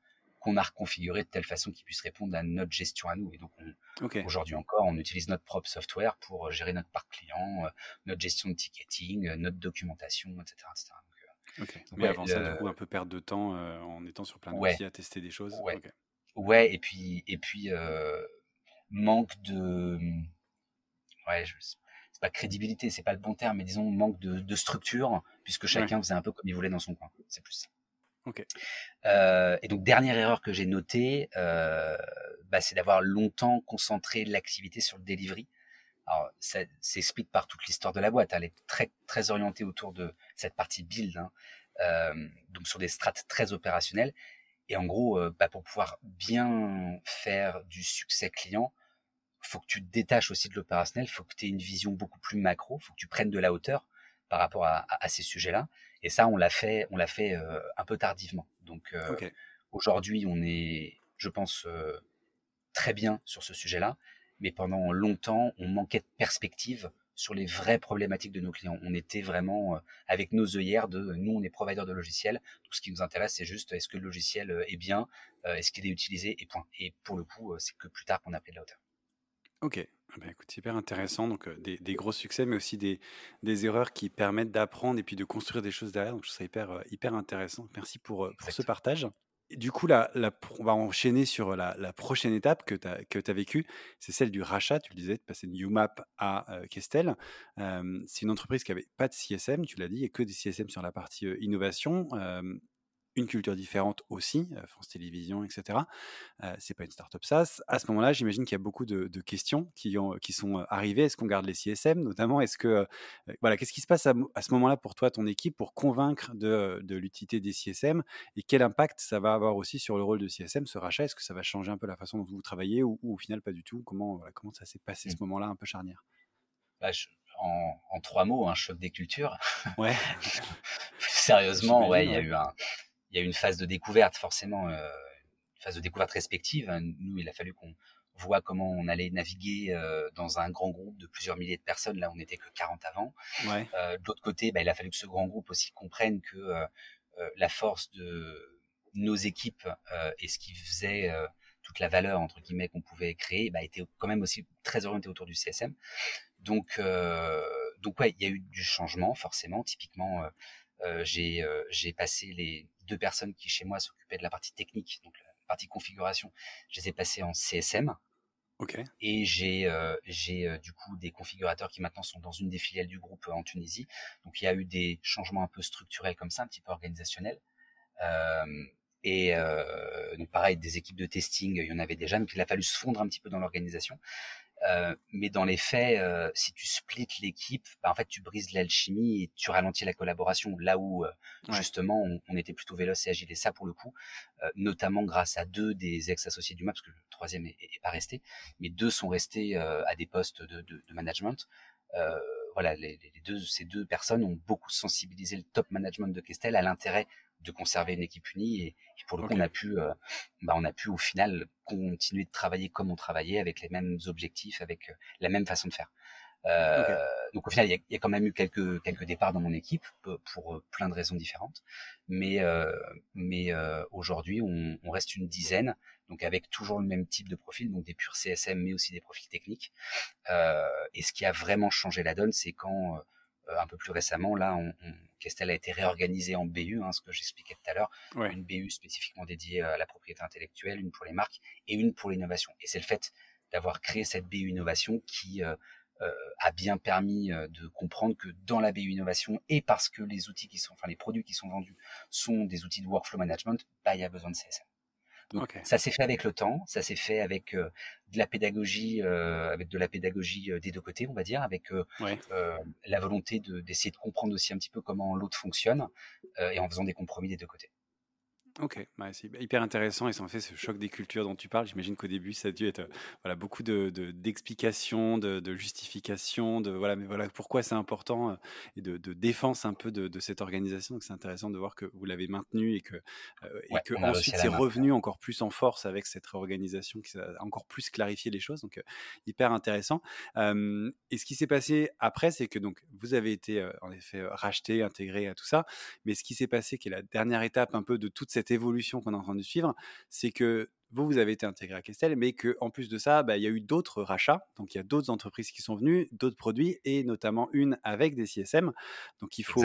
qu'on a reconfiguré de telle façon qu'il puisse répondre à notre gestion à nous. Et donc, okay. aujourd'hui encore, on utilise notre propre software pour gérer notre parc client, euh, notre gestion de ticketing, euh, notre documentation, etc. etc. Donc, okay. Mais ouais, avant ça, du coup, un peu perdre de temps euh, en étant sur plein d'outils ouais. à tester des choses. Ouais. Okay. Ouais, et puis, et puis euh, manque de. Ouais, je, c'est pas crédibilité, c'est pas le bon terme, mais disons manque de, de structure, puisque chacun ouais. faisait un peu comme il voulait dans son coin. C'est plus ça. Euh, et donc, dernière erreur que j'ai notée, euh, bah, c'est d'avoir longtemps concentré l'activité sur le delivery. Alors, ça s'explique par toute l'histoire de la boîte. Elle est très, très orientée autour de cette partie build, hein, euh, donc sur des strates très opérationnelles. Et en gros, bah, pour pouvoir bien faire du succès client, faut que tu te détaches aussi de l'opérationnel, faut que tu aies une vision beaucoup plus macro, faut que tu prennes de la hauteur par rapport à ces sujets-là. Et ça, on l'a fait, on l'a fait euh, un peu tardivement. Donc euh, okay. aujourd'hui, on est, je pense, euh, très bien sur ce sujet-là, mais pendant longtemps, on manquait de perspective sur les vraies problématiques de nos clients. On était vraiment avec nos œillères de nous, on est provider de logiciels. Tout ce qui nous intéresse, c'est juste est-ce que le logiciel est bien, est-ce qu'il est utilisé et point. Et pour le coup, c'est que plus tard qu'on a pris de la hauteur. Ok, ah bah, écoute, hyper intéressant. Donc, des, gros succès, mais aussi des, des erreurs qui permettent d'apprendre et puis de construire des choses derrière. Donc, je trouve ça hyper, hyper intéressant. Merci pour, pour ce partage. Du coup, là, on va enchaîner sur la, prochaine étape que tu as, vécue, c'est celle du rachat. Tu le disais, de passer de UMAP à Kestel. c'est une entreprise qui n'avait pas de CSM, tu l'as dit, et que des CSM sur la partie innovation une culture différente aussi, France Télévisions, etc. Euh, c'est pas une startup SaaS. À ce moment-là, j'imagine qu'il y a beaucoup de, questions qui, ont, qui sont arrivées. Est-ce qu'on garde les CSM, notamment? Est-ce que voilà, qu'est-ce qui se passe à, ce moment-là pour toi, ton équipe, pour convaincre de, l'utilité des CSM et quel impact ça va avoir aussi sur le rôle de CSM, ce rachat? Est-ce que ça va changer un peu la façon dont vous travaillez ou, au final pas du tout? Comment comment ça s'est passé ce mmh. moment-là un peu charnière? Bah, en, trois mots, un choc des cultures. Ouais. Sérieusement, ouais, il y a eu un, il y a une phase de découverte, forcément, euh, une phase de découverte respective. Nous, il a fallu qu'on voit comment on allait naviguer euh, dans un grand groupe de plusieurs milliers de personnes. Là, on n'était que 40 avant. Ouais. Euh, de l'autre côté, bah, il a fallu que ce grand groupe aussi comprenne que euh, la force de nos équipes et ce qui faisait toute la valeur entre guillemets qu'on pouvait créer, bah, était quand même aussi très orienté autour du CSM. Donc, donc ouais, il y a eu du changement forcément. Typiquement, j'ai j'ai passé les deux personnes qui chez moi s'occupaient de la partie technique, donc la partie configuration, je les ai passées en CSM. Et j'ai euh, j'ai euh, du coup des configurateurs qui maintenant sont dans une des filiales du groupe en Tunisie. Donc il y a eu des changements un peu structurels comme ça, un petit peu organisationnels. Euh, et euh, donc pareil, des équipes de testing, il y en avait déjà, donc il a fallu se fondre un petit peu dans l'organisation. Euh, mais dans les faits, euh, si tu splits l'équipe, bah, en fait, tu brises l'alchimie et tu ralentis la collaboration. Là où euh, justement, on, était plutôt véloce et agile. Et ça, pour le coup, notamment grâce à deux des ex-associés du MAP, parce que le troisième est, pas resté, mais deux sont restés à des postes de, de, de management. voilà, les, les, deux, ces deux personnes ont beaucoup sensibilisé le top management de Kestel à l'intérêt de conserver une équipe unie et, pour le coup on a pu euh, bah, on a pu au final continuer de travailler comme on travaillait avec les mêmes objectifs avec euh, la même façon de faire. Euh, donc au final il y, a, quand même eu quelques quelques départs dans mon équipe pour, plein de raisons différentes. Mais mais aujourd'hui on, on, reste une dizaine donc avec toujours le même type de profil donc des purs CSM mais aussi des profils techniques. Et ce qui a vraiment changé la donne c'est quand euh, un peu plus récemment, là, on, Kestel a été réorganisé en BU, hein, ce que j'expliquais tout à l'heure, une BU spécifiquement dédiée à la propriété intellectuelle, une pour les marques et une pour l'innovation. Et c'est le fait d'avoir créé cette BU innovation qui euh, euh, a bien permis de comprendre que dans la BU innovation et parce que les outils qui sont, enfin les produits qui sont vendus sont des outils de workflow management, bah il y a besoin de CSM. Donc ça s'est fait avec le temps, ça s'est fait avec euh, de la pédagogie, euh, avec de la pédagogie des deux côtés, on va dire, avec la volonté d'essayer de comprendre aussi un petit peu comment l'autre fonctionne et en faisant des compromis des deux côtés. Ok, c'est hyper intéressant et ça en fait ce choc des cultures dont tu parles. J'imagine qu'au début, ça a dû être euh, voilà, beaucoup de, d'explications, de, de, justifications, de voilà, mais voilà pourquoi c'est important euh, et de, de, défense un peu de, cette organisation. Donc c'est intéressant de voir que vous l'avez maintenu et que, euh, et que ensuite c'est revenu encore plus en force avec cette réorganisation qui a encore plus clarifié les choses. Donc hyper intéressant. et ce qui s'est passé après, c'est que donc vous avez été en effet racheté, intégré à tout ça, mais ce qui s'est passé, qui est la dernière étape un peu de toute cette évolution qu'on est en train de suivre, c'est que vous, vous avez été intégré à Kestel, mais qu'en plus de ça, bah, il y a eu d'autres rachats. Donc, il y a d'autres entreprises qui sont venues, d'autres produits, et notamment une avec des CSM. Donc, il faut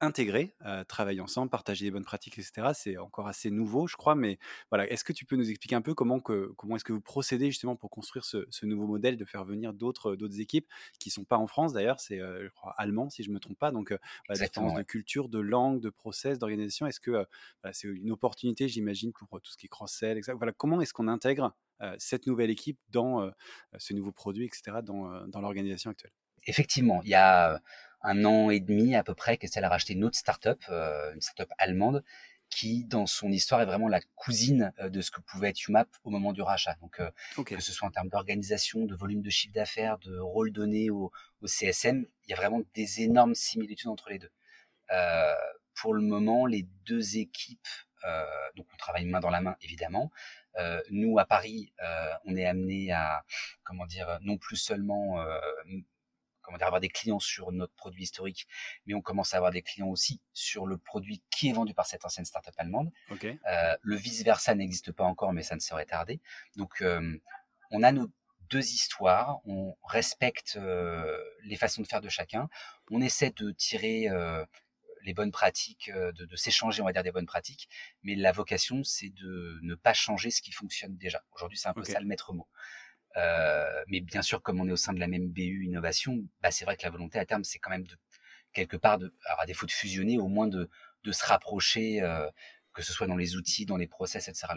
intégrer, euh, travailler ensemble, partager des bonnes pratiques, etc. C'est encore assez nouveau, je crois. Mais voilà, est-ce que tu peux nous expliquer un peu comment, que, comment est-ce que vous procédez justement pour construire ce, nouveau modèle, de faire venir d'autres, d'autres équipes qui sont pas en France d'ailleurs, c'est, euh, je crois, allemand si je me trompe pas. Donc, euh, la différence de culture, de langue, de process, d'organisation. Est-ce que c'est une opportunité, j'imagine, pour tout ce qui est cross-sell, etc. Voilà, comment est-ce qu'on intègre cette nouvelle équipe dans ce nouveau produit, etc., dans, dans l'organisation actuelle? Effectivement, il y a un an et demi à peu près qu'elle a racheté une autre startup, une startup allemande, qui dans son histoire est vraiment la cousine de ce que pouvait être UMAP au moment du rachat. Donc que ce soit en termes d'organisation, de volume de chiffre d'affaires, de rôle donné au, au, CSM, il y a vraiment des énormes similitudes entre les deux. Euh, pour le moment, les deux équipes, euh, donc on travaille main dans la main évidemment. Euh, nous à Paris, on est amené à comment dire non plus seulement comment dire, avoir des clients sur notre produit historique, mais on commence à avoir des clients aussi sur le produit qui est vendu par cette ancienne startup allemande. Euh, le vice versa n'existe pas encore, mais ça ne serait tardé. Donc, on a nos deux histoires, on respecte les façons de faire de chacun, on essaie de tirer les bonnes pratiques, de, s'échanger, on va dire, des bonnes pratiques. Mais la vocation, c'est de ne pas changer ce qui fonctionne déjà. Aujourd'hui, c'est un peu ça le maître mot. mais bien sûr, comme on est au sein de la même BU innovation, bah, c'est vrai que la volonté à terme, c'est quand même de quelque part, de, à défaut de fusionner, au moins de, de se rapprocher, que ce soit dans les outils, dans les process, etc.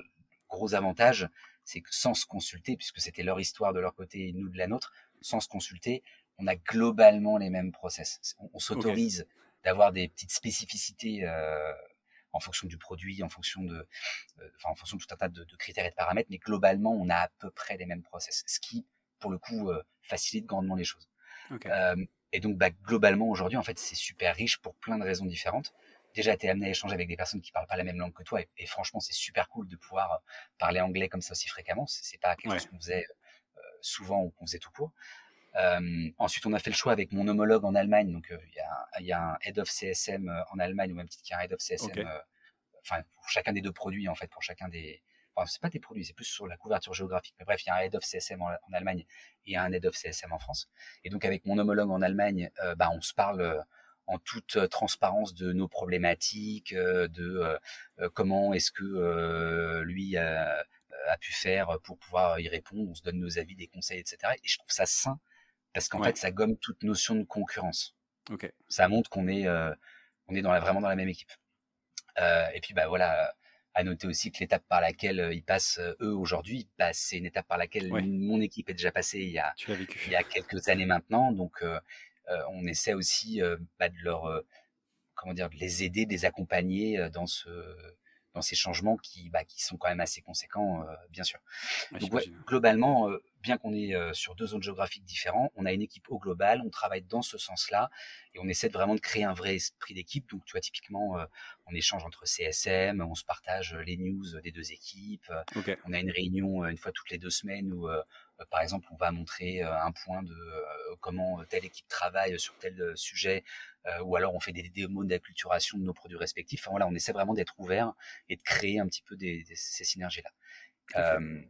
gros avantage, c'est que sans se consulter, puisque c'était leur histoire de leur côté et nous de la nôtre, sans se consulter, on a globalement les mêmes process. On, s'autorise d'avoir des petites spécificités euh, en fonction du produit, en fonction de, euh, enfin, en fonction de tout un tas de, critères et de paramètres, mais globalement, on a à peu près les mêmes process, ce qui, pour le coup, euh, facilite grandement les choses. et donc, bah, globalement, aujourd'hui, en fait, c'est super riche pour plein de raisons différentes. Déjà été amené à échanger avec des personnes qui parlent pas la même langue que toi et, franchement c'est super cool de pouvoir parler anglais comme ça aussi fréquemment. C'est pas quelque chose qu'on faisait souvent ou qu'on faisait tout court euh, ensuite, on a fait le choix avec mon homologue en Allemagne. Donc, euh, il y, y, a un head of CSM euh, en Allemagne, ou même titre qu'il y a un head of CSM, enfin, pour chacun des deux produits, en fait, pour chacun des. Enfin, c'est pas des produits, c'est plus sur la couverture géographique. Mais bref, il y a un head of CSM en, Allemagne et un head of CSM en France. Et donc, avec mon homologue en Allemagne, bah, on se parle en toute transparence de nos problématiques, de comment est-ce que lui a, pu faire pour pouvoir y répondre. On se donne nos avis, des conseils, etc. Et je trouve ça sain parce qu'en fait, ça gomme toute notion de concurrence. Ça montre qu'on est, euh, on est dans la, vraiment dans la même équipe. Euh, et puis, bah voilà, à noter aussi que l'étape par laquelle euh, ils passent eux aujourd'hui, bah, c'est une étape par laquelle mon équipe est déjà passée il y a, il y a quelques années maintenant. Donc, on essaie aussi bah, de leur, comment dire, de les aider, de les accompagner dans ce dans ces changements qui, bah, qui sont quand même assez conséquents, bien sûr. Donc, globalement, bien qu'on est sur deux zones géographiques différentes, on a une équipe au global, on travaille dans ce sens-là et on essaie de vraiment de créer un vrai esprit d'équipe. Donc, tu vois, typiquement, on échange entre CSM, on se partage les news des deux équipes. On a une réunion une fois toutes les deux semaines où, par exemple, on va montrer un point de comment telle équipe travaille sur tel sujet euh, ou alors on fait des démos d'acculturation de nos produits respectifs. Enfin, voilà, on essaie vraiment d'être ouvert et de créer un petit peu des, ces synergies-là. Euh,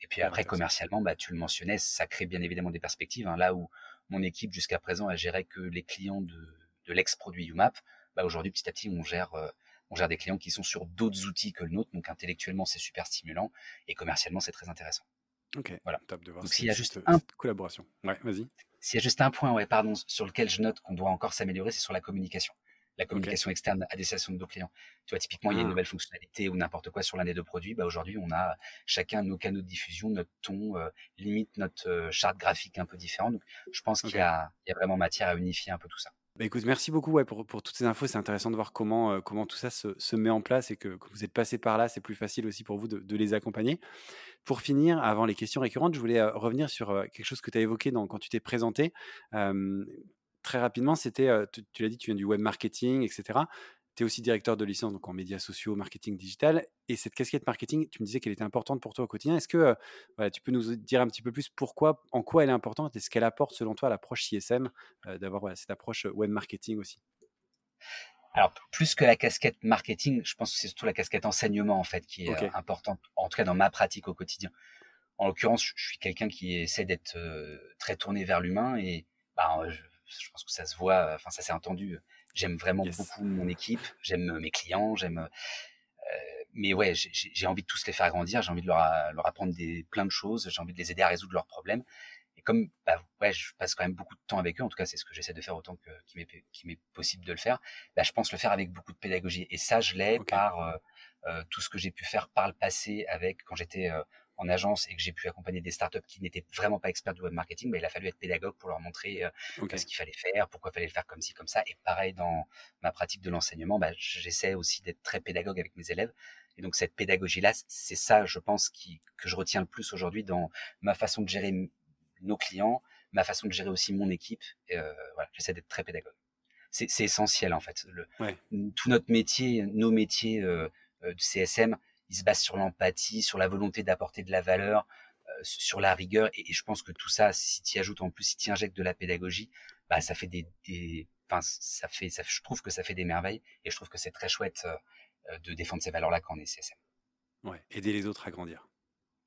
et puis après, commercialement, bah, tu le mentionnais, ça crée bien évidemment des perspectives. Hein, là où mon équipe jusqu'à présent a géré que les clients de, de l'ex-produit UMAP, bah, aujourd'hui, petit à petit, on gère, euh, on gère des clients qui sont sur d'autres outils que le nôtre. Donc intellectuellement, c'est super stimulant et commercialement, c'est très intéressant. Ok, voilà. top de voir. Donc s'il y a juste un... collaboration. Ouais, vas-y. S'il y a juste un point, ouais, pardon, sur lequel je note qu'on doit encore s'améliorer, c'est sur la communication. La communication externe à destination de nos clients. Tu vois, typiquement, il y a une ah. nouvelle fonctionnalité ou n'importe quoi sur l'un des deux produits. Bah, aujourd'hui, on a chacun nos canaux de diffusion, notre ton, euh, limite notre euh, charte graphique un peu différente. Donc, je pense qu'il y, a vraiment matière à unifier un peu tout ça. Bah, écoute, merci beaucoup ouais, pour, pour, toutes ces infos. C'est intéressant de voir comment, euh, comment tout ça se, se, met en place et que, vous êtes passé par là. C'est plus facile aussi pour vous de, de les accompagner. Pour finir, avant les questions récurrentes, je voulais revenir sur quelque chose que tu as évoqué quand tu t'es présenté. très rapidement, c'était, tu, l'as dit, tu viens du web marketing, etc. Tu es aussi directeur de licence donc en médias sociaux, marketing digital. Et cette casquette marketing, tu me disais qu'elle était importante pour toi au quotidien. Est-ce que tu peux nous dire un petit peu plus pourquoi, en quoi elle est importante et ce qu'elle apporte selon toi à l'approche CSM, d'avoir cette approche web marketing aussi? Alors, plus que la casquette marketing, je pense que c'est surtout la casquette enseignement, en fait, qui est euh, importante, en tout cas dans ma pratique au quotidien. En l'occurrence, je, suis quelqu'un qui essaie d'être euh, très tourné vers l'humain et bah, je, pense que ça se voit, enfin, ça s'est entendu. J'aime vraiment beaucoup mon équipe, j'aime mes clients, j'aime. Euh, mais ouais, j'ai envie de tous les faire grandir, j'ai envie de leur, leur apprendre des, plein de choses, j'ai envie de les aider à résoudre leurs problèmes comme bah, ouais, je passe quand même beaucoup de temps avec eux, en tout cas c'est ce que j'essaie de faire autant que qu'il m'est possible de le faire, bah, je pense le faire avec beaucoup de pédagogie. Et ça, je l'ai par euh, euh, tout ce que j'ai pu faire par le passé avec quand j'étais euh, en agence et que j'ai pu accompagner des startups qui n'étaient vraiment pas experts du web marketing, bah, il a fallu être pédagogue pour leur montrer ce qu'il fallait faire, pourquoi il fallait le faire comme ci, comme ça. Et pareil dans ma pratique de l'enseignement, bah, j'essaie aussi d'être très pédagogue avec mes élèves. Et donc cette pédagogie-là, c'est ça, je pense, qui, que je retiens le plus aujourd'hui dans ma façon de gérer nos clients, ma façon de gérer aussi mon équipe. Euh, voilà, j'essaie d'être très pédagogue. C'est essentiel en fait. Le, Tout notre métier, nos métiers euh, euh du CSM, ils se basent sur l'empathie, sur la volonté d'apporter de la valeur, sur la rigueur. Et, je pense que tout ça, si tu y ajoutes en plus, si tu injectes de la pédagogie, bah, ça fait des, des enfin, ça fait, ça, je trouve que ça fait des merveilles et je trouve que c'est très chouette de défendre ces valeurs-là quand on est CSM. Ouais, aider les autres à grandir.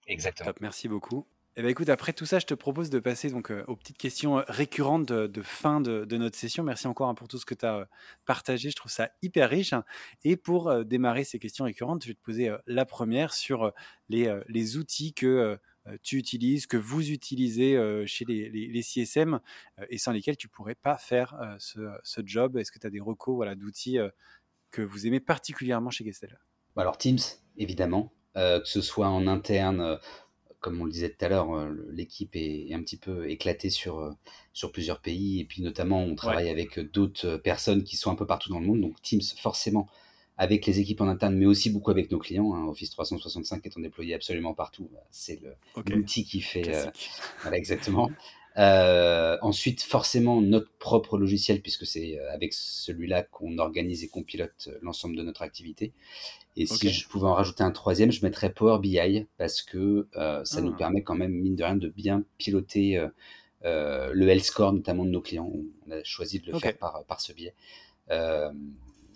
Exactement. merci beaucoup. Eh ben, écoute, après tout ça, je te propose de passer donc aux petites questions récurrentes de, fin de, notre session. Merci encore hein, pour tout ce que tu as partagé. Je trouve ça hyper riche. Hein. Et pour démarrer ces questions récurrentes, je vais te poser la première sur les, outils que tu utilises, que vous utilisez chez les, CSM et sans lesquels tu pourrais pas faire ce, job. Est-ce que tu as des recos voilà, d'outils que vous aimez particulièrement chez Gestel Alors Teams, évidemment, que ce soit en interne comme on le disait tout à l'heure, euh, l'équipe est, un petit peu éclatée sur, euh, sur plusieurs pays. Et puis notamment, on travaille avec d'autres personnes qui sont un peu partout dans le monde. Donc Teams, forcément, avec les équipes en interne, mais aussi beaucoup avec nos clients. Hein. Office 365 étant déployé absolument partout, bah, c'est l'outil qui fait... Euh, voilà, exactement. ensuite, forcément, notre propre logiciel, puisque c'est avec celui-là qu'on organise et qu'on pilote l'ensemble de notre activité. Et si je pouvais en rajouter un troisième, je mettrais Power BI parce que euh, ça nous ah. permet quand même, mine de rien, de bien piloter euh, euh, le health score, notamment de nos clients. On a choisi de le faire par, par ce biais.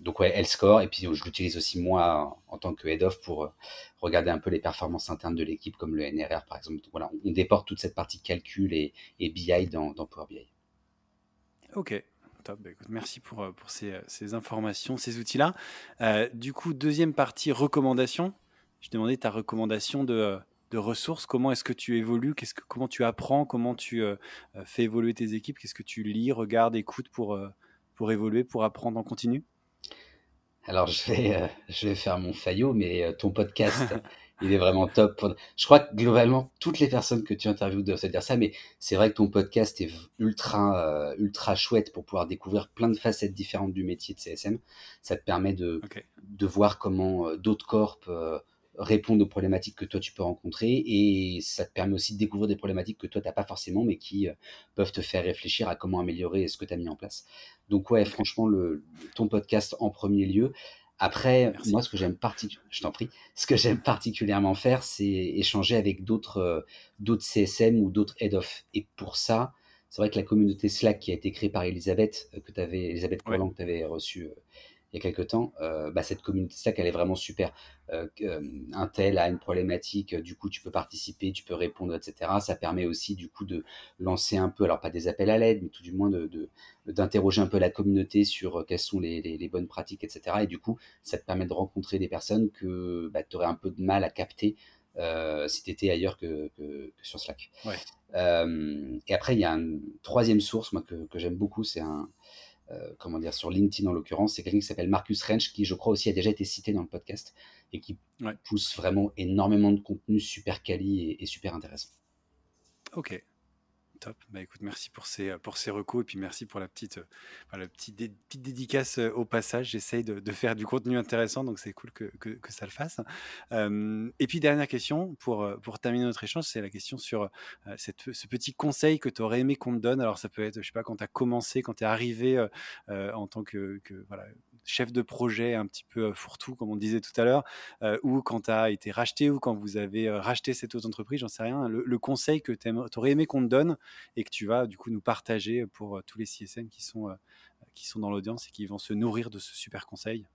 donc ouais, health score. Et puis je l'utilise aussi moi en tant que head of pour regarder un peu les performances internes de l'équipe, comme le NRR par exemple. Donc, voilà, on déporte toute cette partie calcul et, et BI dans, dans Power BI. Ok, Top. Bah, merci pour, euh, pour ces, euh, ces informations, ces outils-là. Euh, du coup, deuxième partie, recommandation. Je demandais ta recommandation de, de ressources. Comment est-ce que tu évolues? Qu'est-ce que, Comment tu apprends? Comment tu fais évoluer tes équipes? Qu'est-ce que tu lis, regardes, écoutes pour, pour évoluer, pour apprendre en continu? Alors je vais, je vais faire mon faillot, mais ton podcast il est vraiment top. Je crois que globalement, toutes les personnes que tu interviews doivent se dire ça, mais c'est vrai que ton podcast est ultra, euh, ultra chouette pour pouvoir découvrir plein de facettes différentes du métier de CSM. Ça te permet de, de voir comment euh, d'autres corps euh, répondent aux problématiques que toi tu peux rencontrer et ça te permet aussi de découvrir des problématiques que toi tu n'as pas forcément mais qui peuvent te faire réfléchir à comment améliorer ce que tu as mis en place. Donc ouais, franchement, le, ton podcast en premier lieu. Après, moi, ce que j'aime je t'en prie, ce que j'aime particulièrement faire, c'est échanger avec d'autres euh, d'autres CSM ou d'autres head of. Et pour ça, c'est vrai que la communauté Slack qui a été créée par Elisabeth, euh, que tu avais, Elisabeth que tu avais reçue euh, il y a quelques temps, euh, bah, cette communauté stack, elle est vraiment super. Euh, euh, un tel a une problématique, du coup, tu peux participer, tu peux répondre, etc. Ça permet aussi, du coup, de lancer un peu, alors pas des appels à l'aide, mais tout du moins de, d'interroger un peu la communauté sur quelles sont les, bonnes pratiques, etc. Et du coup, ça te permet de rencontrer des personnes que bah, tu aurais un peu de mal à capter si tu étais ailleurs que, sur Slack. et après, il y a une troisième source, moi, que, que j'aime beaucoup, c'est un comment dire, sur LinkedIn en l'occurrence, c'est quelqu'un qui s'appelle Marcus Rench, qui je crois aussi a déjà été cité dans le podcast et qui pousse vraiment énormément de contenu super quali et, et super intéressant. Ok, Bah, écoute, merci pour ces, euh, pour ces recos et puis merci pour la petite, euh, la petite, petite dédicace euh, au passage. J'essaye de, faire du contenu intéressant, donc c'est cool que, que, ça le fasse. et puis, dernière question pour, pour terminer notre échange, c'est la question sur cette, ce petit conseil que tu aurais aimé qu'on te donne. Alors, ça peut être, je sais pas, quand tu as commencé, quand tu es arrivé en tant que, voilà, chef de projet un petit peu fourre-tout, comme on disait tout à l'heure, ou quand tu as été racheté, ou quand vous avez racheté cette autre entreprise, j'en sais rien, le, conseil que tu aurais aimé qu'on te donne et que tu vas du coup nous partager pour tous les CSM qui sont, qui sont dans l'audience et qui vont se nourrir de ce super conseil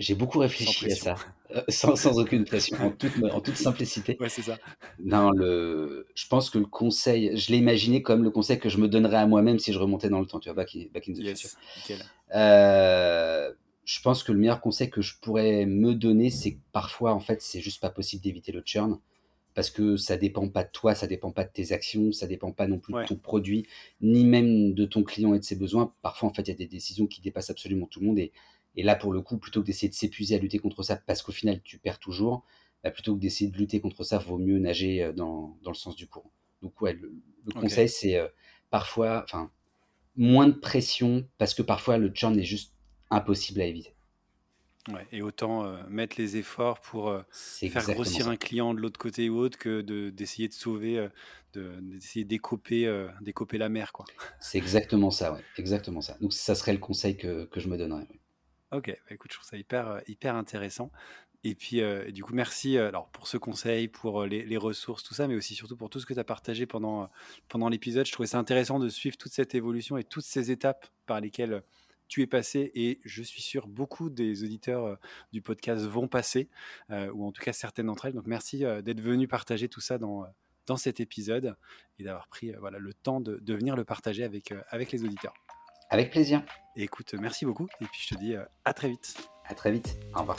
j'ai beaucoup réfléchi à ça, euh, sans, sans, aucune pression, en toute, en toute simplicité. Ouais, c'est ça. Non, le, je pense que le conseil, je l'ai imaginé comme le conseil que je me donnerais à moi-même si je remontais dans le temps, tu vois, back in, back in the future. Euh, je pense que le meilleur conseil que je pourrais me donner, c'est que parfois, en fait, c'est juste pas possible d'éviter le churn. Parce que ça dépend pas de toi, ça dépend pas de tes actions, ça dépend pas non plus de ton produit, ni même de ton client et de ses besoins. Parfois, en fait, il y a des décisions qui dépassent absolument tout le monde et et là, pour le coup, plutôt que d'essayer de s'épuiser à lutter contre ça, parce qu'au final, tu perds toujours, bah, plutôt que d'essayer de lutter contre ça, vaut mieux nager euh, dans, dans le sens du courant. Donc, ouais, le, conseil, c'est euh, parfois, enfin, moins de pression, parce que parfois, le churn est juste impossible à éviter. Ouais, et autant euh, mettre les efforts pour faire grossir un client de l'autre côté ou autre que d'essayer de, sauver, d'essayer de, d'écoper, d'écoper la mer. quoi. C'est exactement ça, ouais, exactement ça. Donc ça serait le conseil que, que je me donnerais. Ok, bah, écoute, je trouve ça hyper, hyper intéressant. Et puis, euh, du coup, merci alors, pour ce conseil, pour les, les, ressources, tout ça, mais aussi surtout pour tout ce que tu as partagé pendant, pendant l'épisode. Je trouvais ça intéressant de suivre toute cette évolution et toutes ces étapes par lesquelles tu es passé et je suis sûr beaucoup des auditeurs du podcast vont passer, ou en tout cas certaines d'entre elles. Donc merci d'être venu partager tout ça dans, dans cet épisode et d'avoir pris voilà, le temps de, de, venir le partager avec, avec les auditeurs. Avec plaisir. écoute, merci beaucoup et puis je te dis à très vite. À très vite. Au revoir.